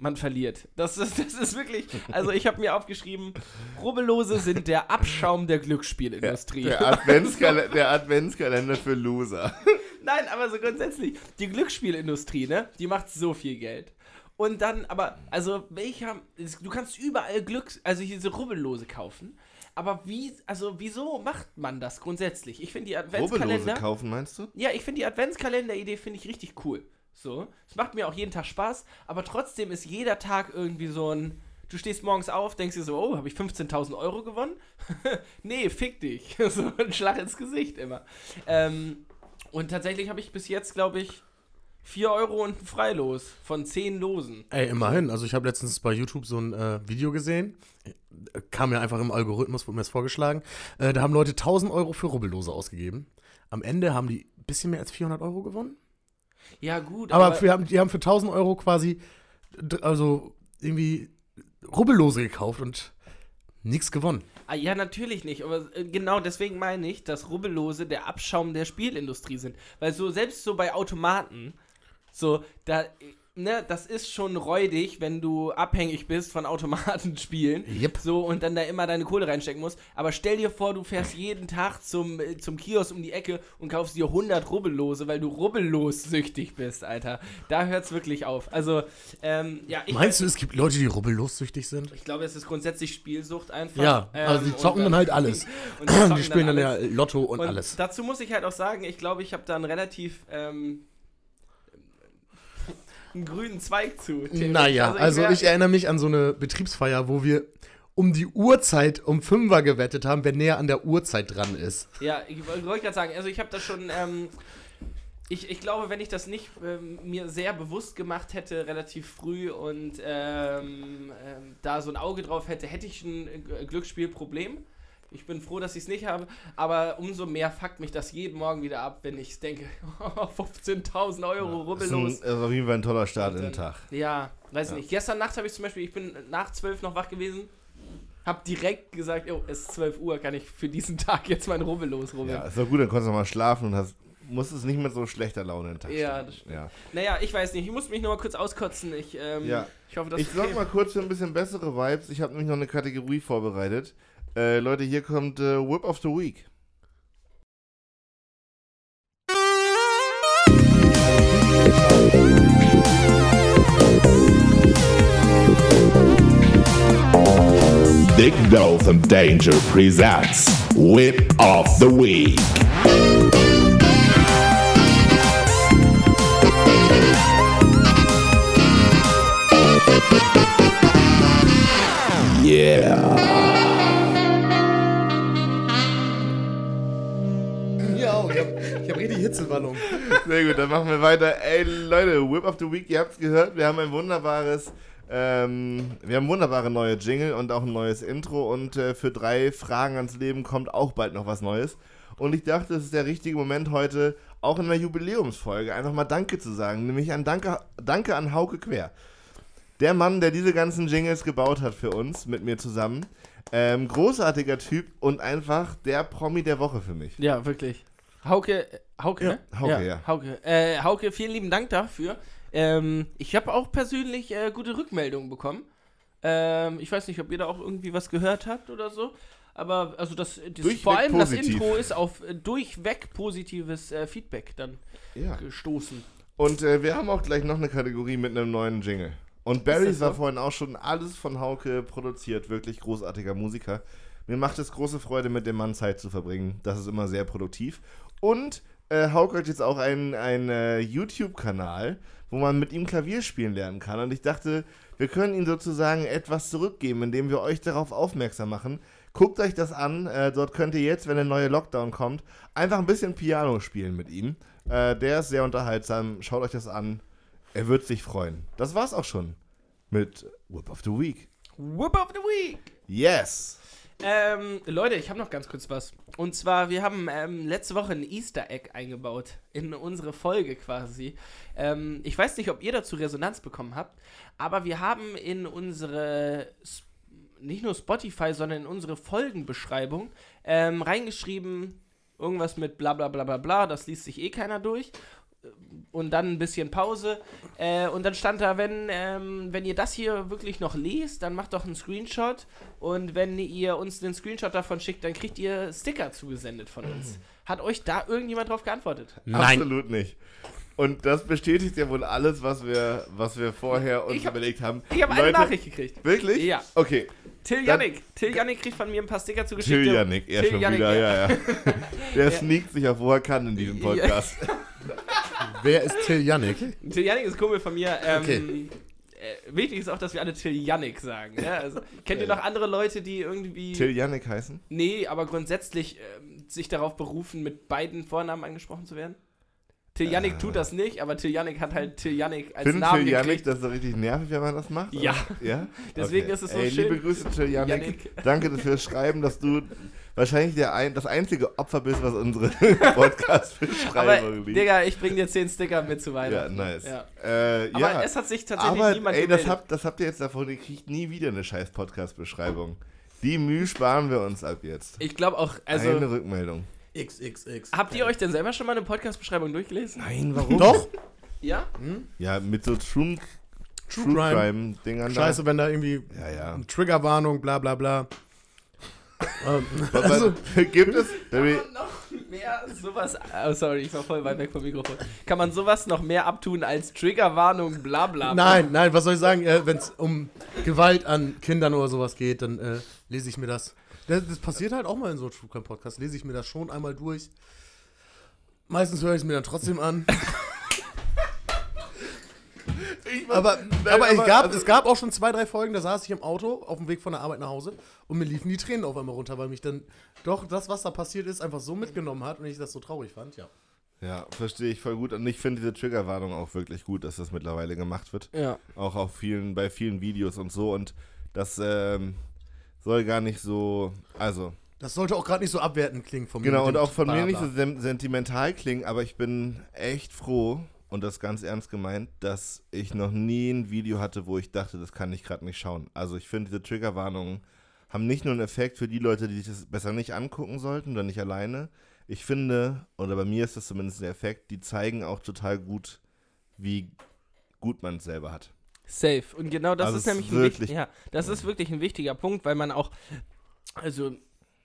man verliert. Das ist, das ist wirklich, also ich habe mir aufgeschrieben, Rubbellose sind der Abschaum der Glücksspielindustrie. der, Adventskalender, *laughs* der Adventskalender für Loser. Nein, aber so grundsätzlich, die Glücksspielindustrie, ne, die macht so viel Geld. Und dann, aber, also, welcher, du kannst überall Glücks, also diese Rubbellose kaufen, aber wie, also, wieso macht man das grundsätzlich? Ich finde die Rubbellose Adventskalender, kaufen, meinst du? ja, ich finde die Adventskalender-Idee, finde ich richtig cool. So, es macht mir auch jeden Tag Spaß, aber trotzdem ist jeder Tag irgendwie so ein, du stehst morgens auf, denkst dir so, oh, habe ich 15.000 Euro gewonnen? *laughs* nee, fick dich. *laughs* so ein Schlag ins Gesicht immer. Ähm, und tatsächlich habe ich bis jetzt, glaube ich, 4 Euro und ein Freilos von 10 Losen. Ey, immerhin. Also ich habe letztens bei YouTube so ein äh, Video gesehen. Äh, Kam mir einfach im Algorithmus, wurde mir das vorgeschlagen. Äh, da haben Leute 1000 Euro für Rubbellose ausgegeben. Am Ende haben die ein bisschen mehr als 400 Euro gewonnen. Ja, gut, Aber wir haben, die haben für 1000 Euro quasi, also irgendwie Rubbellose gekauft und nichts gewonnen. Ah, ja, natürlich nicht. Aber äh, genau deswegen meine ich, dass Rubbellose der Abschaum der Spielindustrie sind. Weil so, selbst so bei Automaten, so, da, äh, ne, das ist schon räudig, wenn du abhängig bist von Automatenspielen. *laughs* Yep. So, und dann da immer deine Kohle reinstecken musst. Aber stell dir vor, du fährst jeden Tag zum, äh, zum Kiosk um die Ecke und kaufst dir 100 Rubbellose, weil du rubbellos süchtig bist, Alter. Da hört's wirklich auf. Also, ähm, ja, ich Meinst du, es gibt Leute, die rubbellos-süchtig sind? ich glaube, es ist grundsätzlich Spielsucht einfach. Ja, also die Ähm, zocken dann halt alles. *laughs* Die spielen dann ja alles. Lotto und, Und alles. dazu muss ich halt auch sagen, ich glaube, ich habe da einen relativ ähm, einen grünen Zweig zu. Naja, also wär- ich erinnere mich an so eine Betriebsfeier, wo wir um die Uhrzeit um Fünfer gewettet haben, wer näher an der Uhrzeit dran ist. Ja, ich wollte gerade sagen, also ich habe das schon. Ähm, ich, ich glaube, wenn ich das nicht ähm, mir sehr bewusst gemacht hätte, relativ früh und ähm, ähm, da so ein Auge drauf hätte, hätte ich ein äh, Glücksspielproblem. Ich bin froh, dass ich es nicht habe, aber umso mehr fuckt mich das jeden Morgen wieder ab, wenn ich denke, *laughs* 15.000 Euro rubbellos. das ist auf jeden Fall ein toller Start in den Tag. Ja, weiß Ja. nicht. Gestern Nacht habe ich zum Beispiel, ich bin nach 12 noch wach gewesen, habe direkt gesagt, oh, es ist 12 Uhr, kann ich für diesen Tag jetzt mein Rubbellos rubbeln. Ja, ist doch gut, dann konntest du mal schlafen und hast, musstest nicht mit so schlechter Laune in den Tag Ja, das stimmt. ja. Naja, ich weiß nicht. Ich muss mich nur mal kurz auskotzen. Ich, ähm, Ja. ich hoffe, dass Ich sorge mal kurz für ein bisschen bessere Vibes. Ich habe nämlich noch eine Kategorie vorbereitet. Äh, Leute, hier kommt äh, Whip of the Week. Dick and Danger presents Whip of the Week. Yeah. Hitzewallung. Sehr gut, dann machen wir weiter. Ey, Leute, Whip of the Week, ihr habt es gehört, wir haben ein wunderbares, ähm, wir haben wunderbare neue Jingle und auch ein neues Intro und äh, für drei Fragen ans Leben kommt auch bald noch was Neues. Und ich dachte, es ist der richtige Moment heute, auch in der Jubiläumsfolge, einfach mal Danke zu sagen. Nämlich ein Danke, Danke an Hauke Quer. Der Mann, der diese ganzen Jingles gebaut hat für uns, mit mir zusammen. Ähm, großartiger Typ und einfach der Promi der Woche für mich. Ja, wirklich. Hauke, äh, Hauke, Ja, ne? Hauke, ja. Hauke, äh, Hauke, vielen lieben Dank dafür. Ähm, ich habe auch persönlich äh, gute Rückmeldungen bekommen. Ähm, ich weiß nicht, ob ihr da auch irgendwie was gehört habt oder so. Aber also das, das vor allem positiv. das Intro ist auf äh, durchweg positives äh, Feedback dann Ja. gestoßen. Und äh, wir haben auch gleich noch eine Kategorie mit einem neuen Jingle. Und Barry so? war vorhin auch schon alles von Hauke produziert, wirklich großartiger Musiker. Mir macht es große Freude, mit dem Mann Zeit zu verbringen. Das ist immer sehr produktiv. Und äh, Hauke hat jetzt auch einen, einen äh, YouTube-Kanal, wo man mit ihm Klavier spielen lernen kann. Und ich dachte, wir können ihm sozusagen etwas zurückgeben, indem wir euch darauf aufmerksam machen. Guckt euch das an. Äh, dort könnt ihr jetzt, wenn der neue Lockdown kommt, einfach ein bisschen Piano spielen mit ihm. Äh, der ist sehr unterhaltsam. Schaut euch das an. Er wird sich freuen. Das war's auch schon mit Whip of the Week. Whip of the Week! Yes! Ähm, Leute, ich habe noch ganz kurz was. Und zwar, wir haben ähm, letzte Woche ein Easter Egg eingebaut in unsere Folge quasi. Ähm, ich weiß nicht, ob ihr dazu Resonanz bekommen habt, aber wir haben in unsere, nicht nur Spotify, sondern in unsere Folgenbeschreibung ähm, reingeschrieben, irgendwas mit bla bla bla bla bla, das liest sich eh keiner durch. Und dann ein bisschen Pause. Äh, und dann stand da, wenn, ähm, wenn ihr das hier wirklich noch lest, dann macht doch einen Screenshot. Und wenn ihr uns den Screenshot davon schickt, dann kriegt ihr Sticker zugesendet von uns. Hat euch da irgendjemand drauf geantwortet? Absolut nicht. Und das bestätigt ja wohl alles, was wir, was wir vorher uns hab- überlegt haben. Ich habe eine Nachricht gekriegt. Wirklich? Ja. Okay. Till Jannik. Till Jannik kriegt von mir ein paar Sticker zugeschickt. Till Janik, er Till schon Jannik, wieder, ja. ja, ja. *laughs* Der Ja. sneakt sich auf, wo er kann in diesem Ja. Podcast. *laughs* Wer ist Till Yannick? Till Jannik ist Kumpel von mir. Ähm, Okay. äh, wichtig ist auch, dass wir alle Till Jannik sagen. Ja? Also, kennt ihr noch andere Leute, die irgendwie. Till Janik heißen? Nee, aber grundsätzlich ähm, sich darauf berufen, mit beiden Vornamen angesprochen zu werden? Till Jannik tut das nicht, aber Till Jannik hat halt Till Jannik als Findet Namen Till gekriegt. das so richtig nervig, wenn man das macht? Ja. Ja? *laughs* Deswegen ist es so Ey, schön. Liebe Grüße, Till Janik. Janik. Danke fürs Schreiben, dass du wahrscheinlich der ein, das einzige Opfer bist, was unsere *laughs* Podcast-Beschreibung liegt. Digga, ich bring dir 10 Sticker mit zu Ja, Weihnachten. nice. Ja. Äh, Aber ja. es hat sich tatsächlich Aber niemand ey, das habt, das habt ihr jetzt davon, ihr kriegt nie wieder eine scheiß Podcast-Beschreibung. Die Mühe sparen wir uns ab jetzt. Ich glaube auch, also. Eine Rückmeldung. XXX. Habt ihr euch denn selber schon mal eine Podcast-Beschreibung durchgelesen? Nein, warum? *laughs* Doch? Ja? Ja, mit so True, True True Crime. Crime-Dingern Scheiße, wenn da irgendwie da. Ja, ja. Triggerwarnung, bla bla bla. Ähm, also, *laughs* gibt es? Kann man noch mehr sowas. Oh, sorry, ich war voll weit weg vom Mikrofon. Kann man sowas noch mehr abtun als Triggerwarnung, bla bla? bla? nein, nein, was soll ich sagen? Äh, wenn es um Gewalt an Kindern oder sowas geht, dann äh, lese ich mir das. das. Das passiert halt auch mal in so einem True Crime Podcast. Lese ich mir das schon einmal durch. Meistens höre ich es mir dann trotzdem an. *laughs* aber aber, es, gab, also- es gab auch schon zwei, drei Folgen, da saß ich im Auto auf dem Weg von der Arbeit nach Hause und mir liefen die Tränen auf einmal runter, weil mich dann doch das, was da passiert ist, einfach so mitgenommen hat und ich das so traurig fand, ja. Ja, verstehe ich voll gut. Und ich finde diese Triggerwarnung auch wirklich gut, dass das mittlerweile gemacht wird. Ja. Auch auf vielen, bei vielen Videos und so. Und das ähm, soll gar nicht so. Also, Das sollte auch gerade nicht so abwertend klingen von mir. genau, und auch von mir nicht so sentimental klingen, aber ich bin echt froh, und das ganz ernst gemeint, dass ich noch nie ein Video hatte, wo ich dachte, das kann ich gerade nicht schauen. Also ich finde, diese Triggerwarnungen haben nicht nur einen Effekt für die Leute, die sich das besser nicht angucken sollten oder nicht alleine. Ich finde, oder bei mir ist das zumindest der Effekt, die zeigen auch total gut, wie gut man es selber hat. Safe. Und genau das Also ist nämlich ein, wirklich- wichtig, ja, das ist wirklich ein wichtiger Punkt, weil man auch, also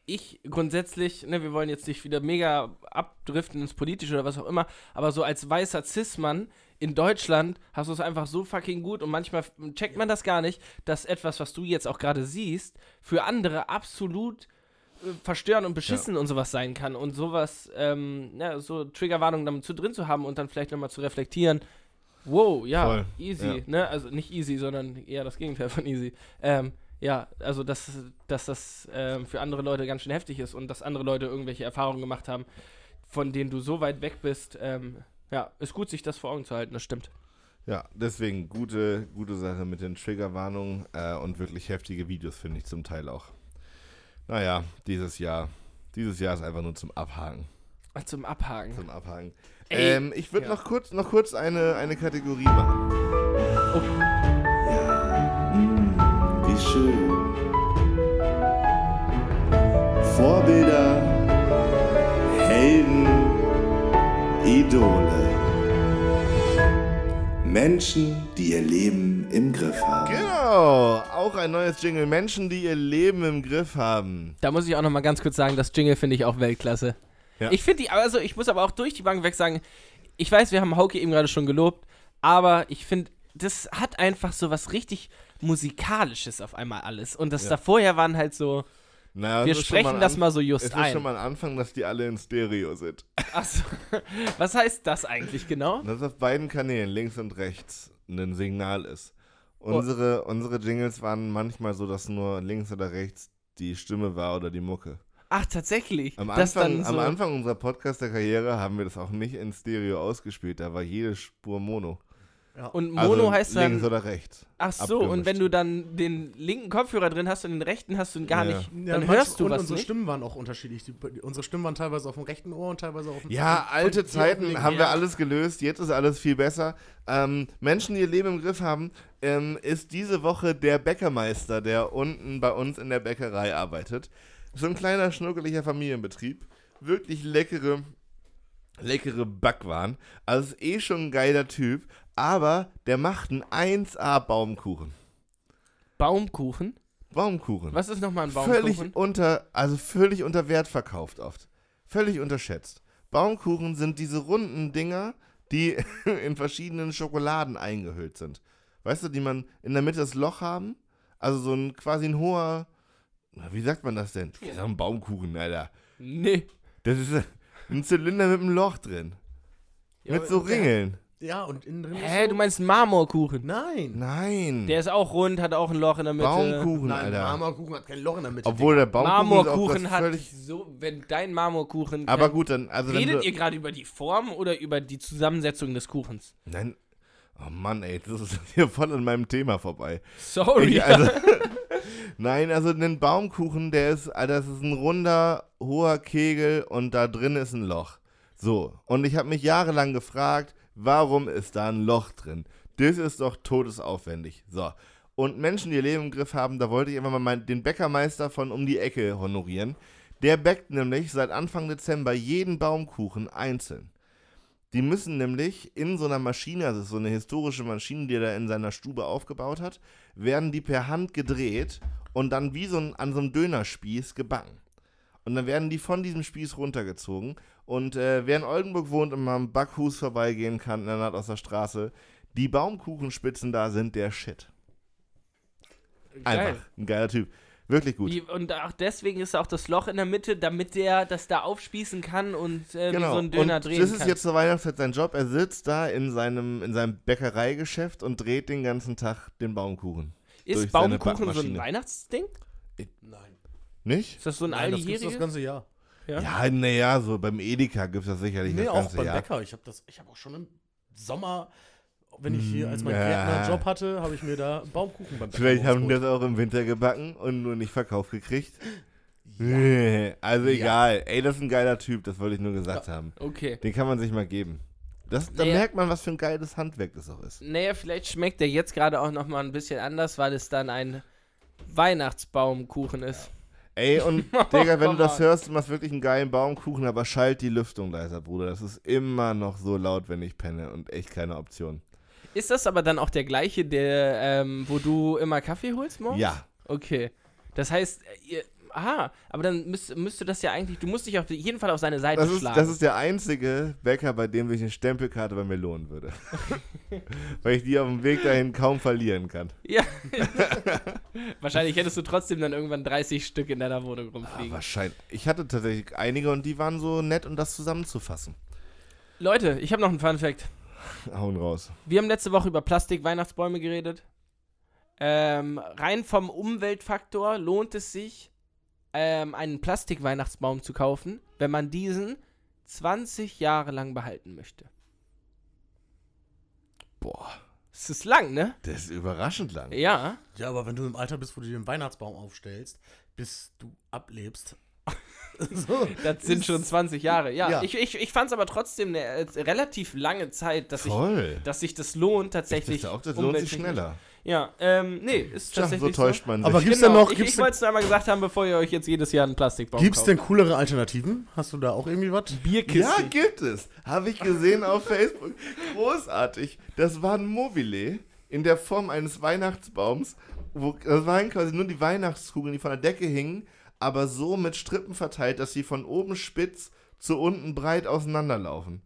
ich grundsätzlich, ne, wir wollen jetzt nicht wieder mega abdriften ins Politische oder was auch immer, aber so als weißer Cis-Mann in Deutschland hast du es einfach so fucking gut und manchmal checkt man das gar nicht, dass etwas, was du jetzt auch gerade siehst, für andere absolut äh, verstörend und beschissen und sowas sein kann. Und sowas, ähm, ja, so Triggerwarnungen damit zu drin zu haben und dann vielleicht nochmal zu reflektieren, wow, ja, Voll, easy, ja. ne, also nicht easy, sondern eher das Gegenteil von easy, ähm, ja, also dass, dass das ähm, für andere Leute ganz schön heftig ist und dass andere Leute irgendwelche Erfahrungen gemacht haben, von denen du so weit weg bist, ähm, ja, ist gut, sich das vor Augen zu halten, das stimmt. Ja, deswegen gute, gute Sache mit den Triggerwarnungen äh, und wirklich heftige Videos finde ich zum Teil auch. Naja, dieses Jahr. Dieses Jahr ist einfach nur zum Abhaken. Zum Abhaken. Zum Abhaken. Ey, ähm, ich würde ja. noch kurz, noch kurz eine, eine Kategorie machen. Wie schön. Vorbilder, Helden, Idole. Menschen, die ihr Leben im Griff haben. Genau, auch ein neues Jingle. Menschen, die ihr Leben im Griff haben. Da muss ich auch noch mal ganz kurz sagen, das Jingle finde ich auch Weltklasse. Ja. Ich finde die, also ich muss aber auch durch die Bank weg sagen, ich weiß, wir haben Hauke eben gerade schon gelobt, aber ich finde, das hat einfach so was richtig musikalisches auf einmal alles. Und das Ja. da vorher waren halt so, Naja, wir es ist sprechen das mal so Es just ist ein. schon mal ein Anfang, dass die alle in Stereo sind. *laughs* Achso, was heißt das eigentlich genau? Dass auf beiden Kanälen, links und rechts, ein Signal ist. Oh. Unsere, unsere Jingles waren manchmal so, dass nur links oder rechts die Stimme war oder die Mucke. Ach, tatsächlich. Am Anfang, so, am Anfang unserer Podcaster-Karriere haben wir das auch nicht in Stereo ausgespielt. Da war jede Spur Mono. Und Mono also heißt dann. links oder rechts. Ach so, und wenn du dann den linken Kopfhörer drin hast und den rechten hast du gar Ja. nicht, Ja, dann manch- hörst du und was unsere nicht. Stimmen waren auch unterschiedlich. Die, unsere Stimmen waren teilweise auf dem rechten Ohr und teilweise auf dem Ja, von- alte von- Zeiten haben wir ja. alles gelöst. Jetzt ist alles viel besser. Ähm, Menschen, die ihr Leben im Griff haben, ähm, ist diese Woche der Bäckermeister, der unten bei uns in der Bäckerei arbeitet. So ein kleiner, schnuckeliger Familienbetrieb. Wirklich leckere, leckere Backwaren. Also ist eh schon ein geiler Typ. Aber der macht einen 1A Baumkuchen. Baumkuchen? Baumkuchen. Was ist nochmal ein Baumkuchen? Völlig unter, also völlig unter Wert verkauft oft. Völlig unterschätzt. Baumkuchen sind diese runden Dinger, die *laughs* in verschiedenen Schokoladen eingehüllt sind. Weißt du, die man in der Mitte das Loch haben? Also so ein quasi ein hoher, wie sagt man das denn? Das ist doch ein Baumkuchen, Alter. Nee. Das ist ein Zylinder mit einem Loch drin. Ja, mit so Ringeln. Ja, und innen drin. Hä, ist du meinst einen Marmorkuchen? Nein. Nein. Der ist auch rund, hat auch ein Loch in der Mitte. Baumkuchen, Nein, Alter. Marmorkuchen hat kein Loch in der Mitte. Obwohl der Baumkuchen Marmorkuchen ist auch hat so, wenn dein Marmorkuchen. Aber gut, dann, also wenn Redet du, ihr gerade über die Form oder über die Zusammensetzung des Kuchens? Nein. Oh Mann, ey, das ist *laughs* hier voll an meinem Thema vorbei. Sorry. Ich, also, *laughs* nein, also ein Baumkuchen, der ist, Alter, das ist ein runder, hoher Kegel und da drin ist ein Loch. So, und ich habe mich jahrelang gefragt, warum ist da ein Loch drin? Das ist doch todesaufwendig. So. Und Menschen, die ihr Leben im Griff haben, da wollte ich einfach mal den Bäckermeister von um die Ecke honorieren. Der bäckt nämlich seit Anfang Dezember jeden Baumkuchen einzeln. Die müssen nämlich in so einer Maschine, also so eine historische Maschine, die er da in seiner Stube aufgebaut hat, werden die per Hand gedreht und dann wie so ein, an so einem Dönerspieß gebacken. Und dann werden die von diesem Spieß runtergezogen. Und äh, wer in Oldenburg wohnt und mal am Backhus vorbeigehen kann, in der Naht aus der Straße, die Baumkuchenspitzen da sind der Shit. Einfach. Geil. Ein geiler Typ. Wirklich gut. Wie, und auch deswegen ist auch das Loch in der Mitte, damit der das da aufspießen kann und äh, Genau. so ein Döner und drehen das ist kann. jetzt zur Weihnachtszeit sein Job. Er sitzt da in seinem, in seinem Bäckereigeschäft und dreht den ganzen Tag den Baumkuchen. durch ist seine Baumkuchen so ein. Weihnachtsding? Nein. Nicht? Ist das so ein Nein, das alljähriges? das ganze Jahr. Ja. Ja, naja, so beim Edeka gibt es das sicherlich Nee, das auch ganze beim Jahr. Bäcker. Ich habe das, ich habe auch schon im Sommer, wenn ich hier als mein Ja. Gärtner Job hatte, habe ich mir da Baumkuchen beim Bäcker Vielleicht haben die das auch im Winter gebacken und nur nicht verkauft gekriegt. Nee, Also egal. Ey, das ist ein geiler Typ, das wollte ich nur gesagt haben. Okay. Den kann man sich mal geben. Das, da Naja. merkt man, was für ein geiles Handwerk das auch ist. Naja, vielleicht schmeckt der jetzt gerade auch nochmal ein bisschen anders, weil es dann ein Weihnachtsbaumkuchen ist. Ey, *laughs* und Digga, wenn du das hörst, du machst wirklich einen geilen Baumkuchen, aber schalt die Lüftung leiser, Bruder. Das ist immer noch so laut, wenn ich penne und echt keine Option. Ist das aber dann auch der gleiche, der, ähm, wo du immer Kaffee holst morgens? Ja. Okay. Das heißt, ihr, aha, aber dann müsst, müsste das ja eigentlich, du musst dich auf jeden Fall auf seine Seite Das ist, schlagen. das ist der einzige Bäcker, bei dem sich eine Stempelkarte bei mir lohnen würde. *laughs* Weil ich die auf dem Weg dahin kaum verlieren kann. ja. *laughs* Wahrscheinlich hättest du trotzdem dann irgendwann 30 Stück in deiner Wohnung Ah, rumfliegen. wahrscheinlich. Ich hatte tatsächlich einige und die waren so nett, um das zusammenzufassen. Leute, ich habe noch einen Fun Fact. Hauen raus. Wir haben letzte Woche über Plastik-Weihnachtsbäume geredet. Ähm, rein vom Umweltfaktor lohnt es sich, ähm, einen Plastik-Weihnachtsbaum zu kaufen, wenn man diesen 20 Jahre lang behalten möchte. Boah, Das ist lang, ne? das ist überraschend lang. Ja. Ja, aber wenn du im Alter bist, wo du dir einen Weihnachtsbaum aufstellst, bis du ablebst. *laughs* so. Das sind schon 20 Jahre. Ja, Ja. ich, ich, ich fand es aber trotzdem eine äh, relativ lange Zeit, dass, ich, dass sich das lohnt Ich tatsächlich. dachte auch, das lohnt sich schneller. Ja, ähm, nee, ist Tja, so tatsächlich täuscht man sich. Aber gibt's denn genau, noch- ich, gibt's ich denn- wollte es nur einmal gesagt haben, bevor ihr euch jetzt jedes Jahr einen Plastikbaum Gibt es denn coolere Alternativen? Hast du da auch irgendwie was? Bierkiste? Ja, gibt es. Habe ich gesehen auf *laughs* Facebook. Großartig. Das war ein Mobile in der Form eines Weihnachtsbaums. Wo, das waren quasi nur die Weihnachtskugeln, die von der Decke hingen, aber so mit Strippen verteilt, dass sie von oben spitz zu unten breit auseinanderlaufen.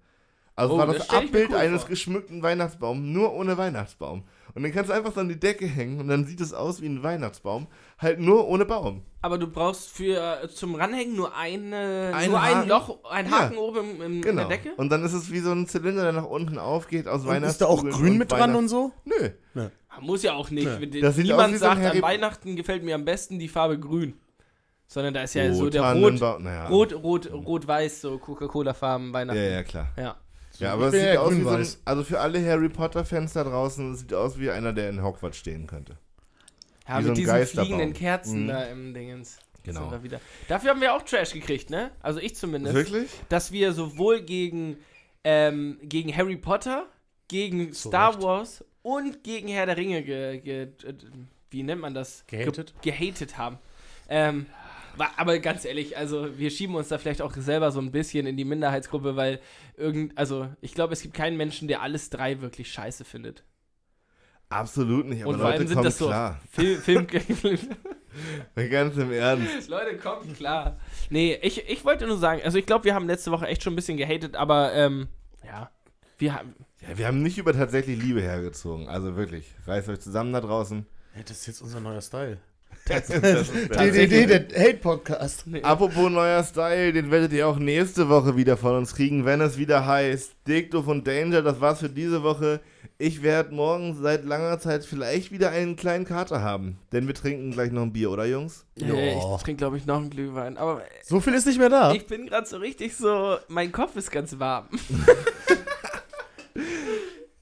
Also Oh, war das das, ich Abbild cool eines vor. geschmückten Weihnachtsbaums, nur ohne Weihnachtsbaum. Und dann kannst du einfach so an die Decke hängen und dann sieht es aus wie ein Weihnachtsbaum, halt nur ohne Baum. Aber du brauchst für äh, zum Ranhängen nur eine, Ein nur ein Haken? Loch, ein Ja. Haken oben im, im, in Genau. der Decke? Und dann ist es wie so ein Zylinder, der nach unten aufgeht aus Und Weihnachtskugeln. ist da auch grün mit dran und so? Nö. Muss ja auch nicht. Aus Niemand wie so sagt, an Harry- Weihnachten gefällt mir am besten die Farbe grün. Sondern da ist ja so der Rot, naja. Rot, Rot, Rot-Weiß, so Coca-Cola-Farben Weihnachten. Ja, ja, klar. Ja. Ja, aber es sieht ja aus wie so ein, also für alle Harry Potter-Fans da draußen, es sieht aus wie einer, der in Hogwarts stehen könnte. Ja, Wie so mit ein diesen Geisterbaum. fliegenden Kerzen Mhm. da im Dingens. Genau. Sind wir wieder. Dafür haben wir auch Trash gekriegt, ne? Also ich zumindest. Wirklich? Dass wir sowohl gegen, ähm, gegen Harry Potter, gegen Zu Star Recht. Wars und gegen Herr der Ringe ge, ge, äh, wie nennt man das? Gehatet? Ge gehatet haben. Ähm, aber ganz ehrlich, also wir schieben uns da vielleicht auch selber so ein bisschen in die Minderheitsgruppe, weil irgend, also ich glaube, es gibt keinen Menschen, der alles drei wirklich scheiße findet. Absolut nicht, aber und vor Leute, allem sind kommt das so klar. *laughs* Film, *laughs* Film Ganz im Ernst. Leute, kommt klar. Nee, ich, ich wollte nur sagen, also ich glaube, wir haben letzte Woche echt schon ein bisschen gehatet, aber ähm, ja, wir haben. Ja, wir haben nicht über tatsächlich Liebe hergezogen. Also wirklich. Reißt euch zusammen da draußen. Ja, das ist jetzt unser neuer Style. Das ist *laughs* der- DDD, der Hate-Podcast. Nee. Apropos neuer Style, den werdet ihr auch nächste Woche wieder von uns kriegen, wenn es wieder heißt Dick, Doof und Danger. Das war's für diese Woche. Ich werde morgen seit langer Zeit vielleicht wieder einen kleinen Kater haben. Denn wir trinken gleich noch ein Bier, oder Jungs? Nee, Ja. ich trinke, glaube ich, noch einen Glühwein. Aber So viel ist nicht mehr da. ich bin gerade so richtig so, mein Kopf ist ganz warm. *laughs*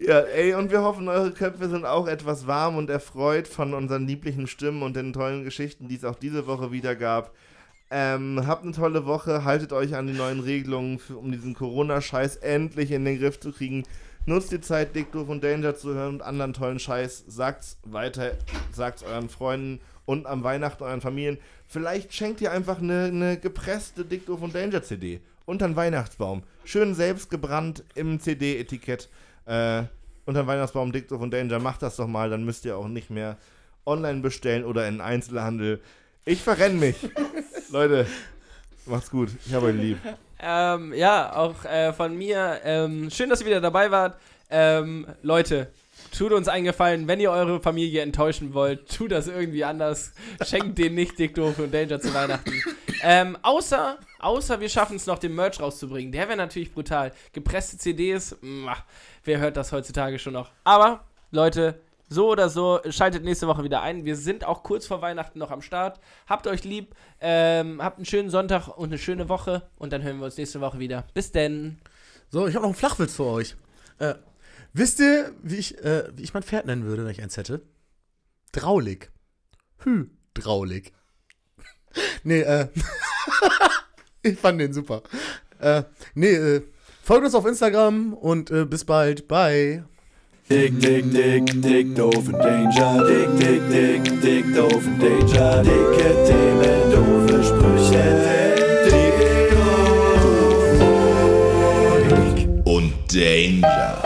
Ja, ey, und wir hoffen, eure Köpfe sind auch etwas warm und erfreut von unseren lieblichen Stimmen und den tollen Geschichten, die es auch diese Woche wieder gab. Ähm, habt eine tolle Woche, haltet euch an die neuen Regelungen, für, um diesen Corona-Scheiß endlich in den Griff zu kriegen. Nutzt die Zeit, Dick, Doof und Danger zu hören und anderen tollen Scheiß. Sagt's weiter, sagt's euren Freunden und am Weihnachten euren Familien. Vielleicht schenkt ihr einfach eine, eine gepresste Dick, Doof und Danger CD unter den Weihnachtsbaum. Schön selbst gebrannt im CD-Etikett. Äh, unter den Weihnachtsbaum Dick, Doof und Danger. Macht das doch mal, dann müsst ihr auch nicht mehr online bestellen oder in Einzelhandel. Ich verrenn mich. *laughs* Leute, macht's gut. Ich habe euch lieb. Ähm, ja, auch äh, von mir. Ähm, schön, dass ihr wieder dabei wart. Ähm, Leute, tut uns einen Gefallen, wenn ihr eure Familie enttäuschen wollt, tut das irgendwie anders. Schenkt denen nicht Dick Doof und Danger zu Weihnachten. Ähm, außer, außer wir schaffen es noch, den Merch rauszubringen. Der wäre natürlich brutal. Gepresste CDs, mwah, wer hört das heutzutage schon noch? Aber, Leute, so oder so, schaltet nächste Woche wieder ein. Wir sind auch kurz vor Weihnachten noch am Start. Habt euch lieb, ähm, habt einen schönen Sonntag und eine schöne Woche und dann hören wir uns nächste Woche wieder. Bis denn. So, ich habe noch einen Flachwitz für euch. Äh, wisst ihr, wie ich, äh, wie ich mein Pferd nennen würde, wenn ich eins hätte? Draulig. Hü, draulig. *laughs* nee, äh. *laughs* ich fand den super. Äh, nee, äh, folgt uns auf Instagram und äh, bis bald. Bye. Dick, dick, dick, dick, doof und Danger. Dick, dick, dick, dick, doof und Danger. Dicke Themen, doofe Sprüche. Dick, doof und Danger.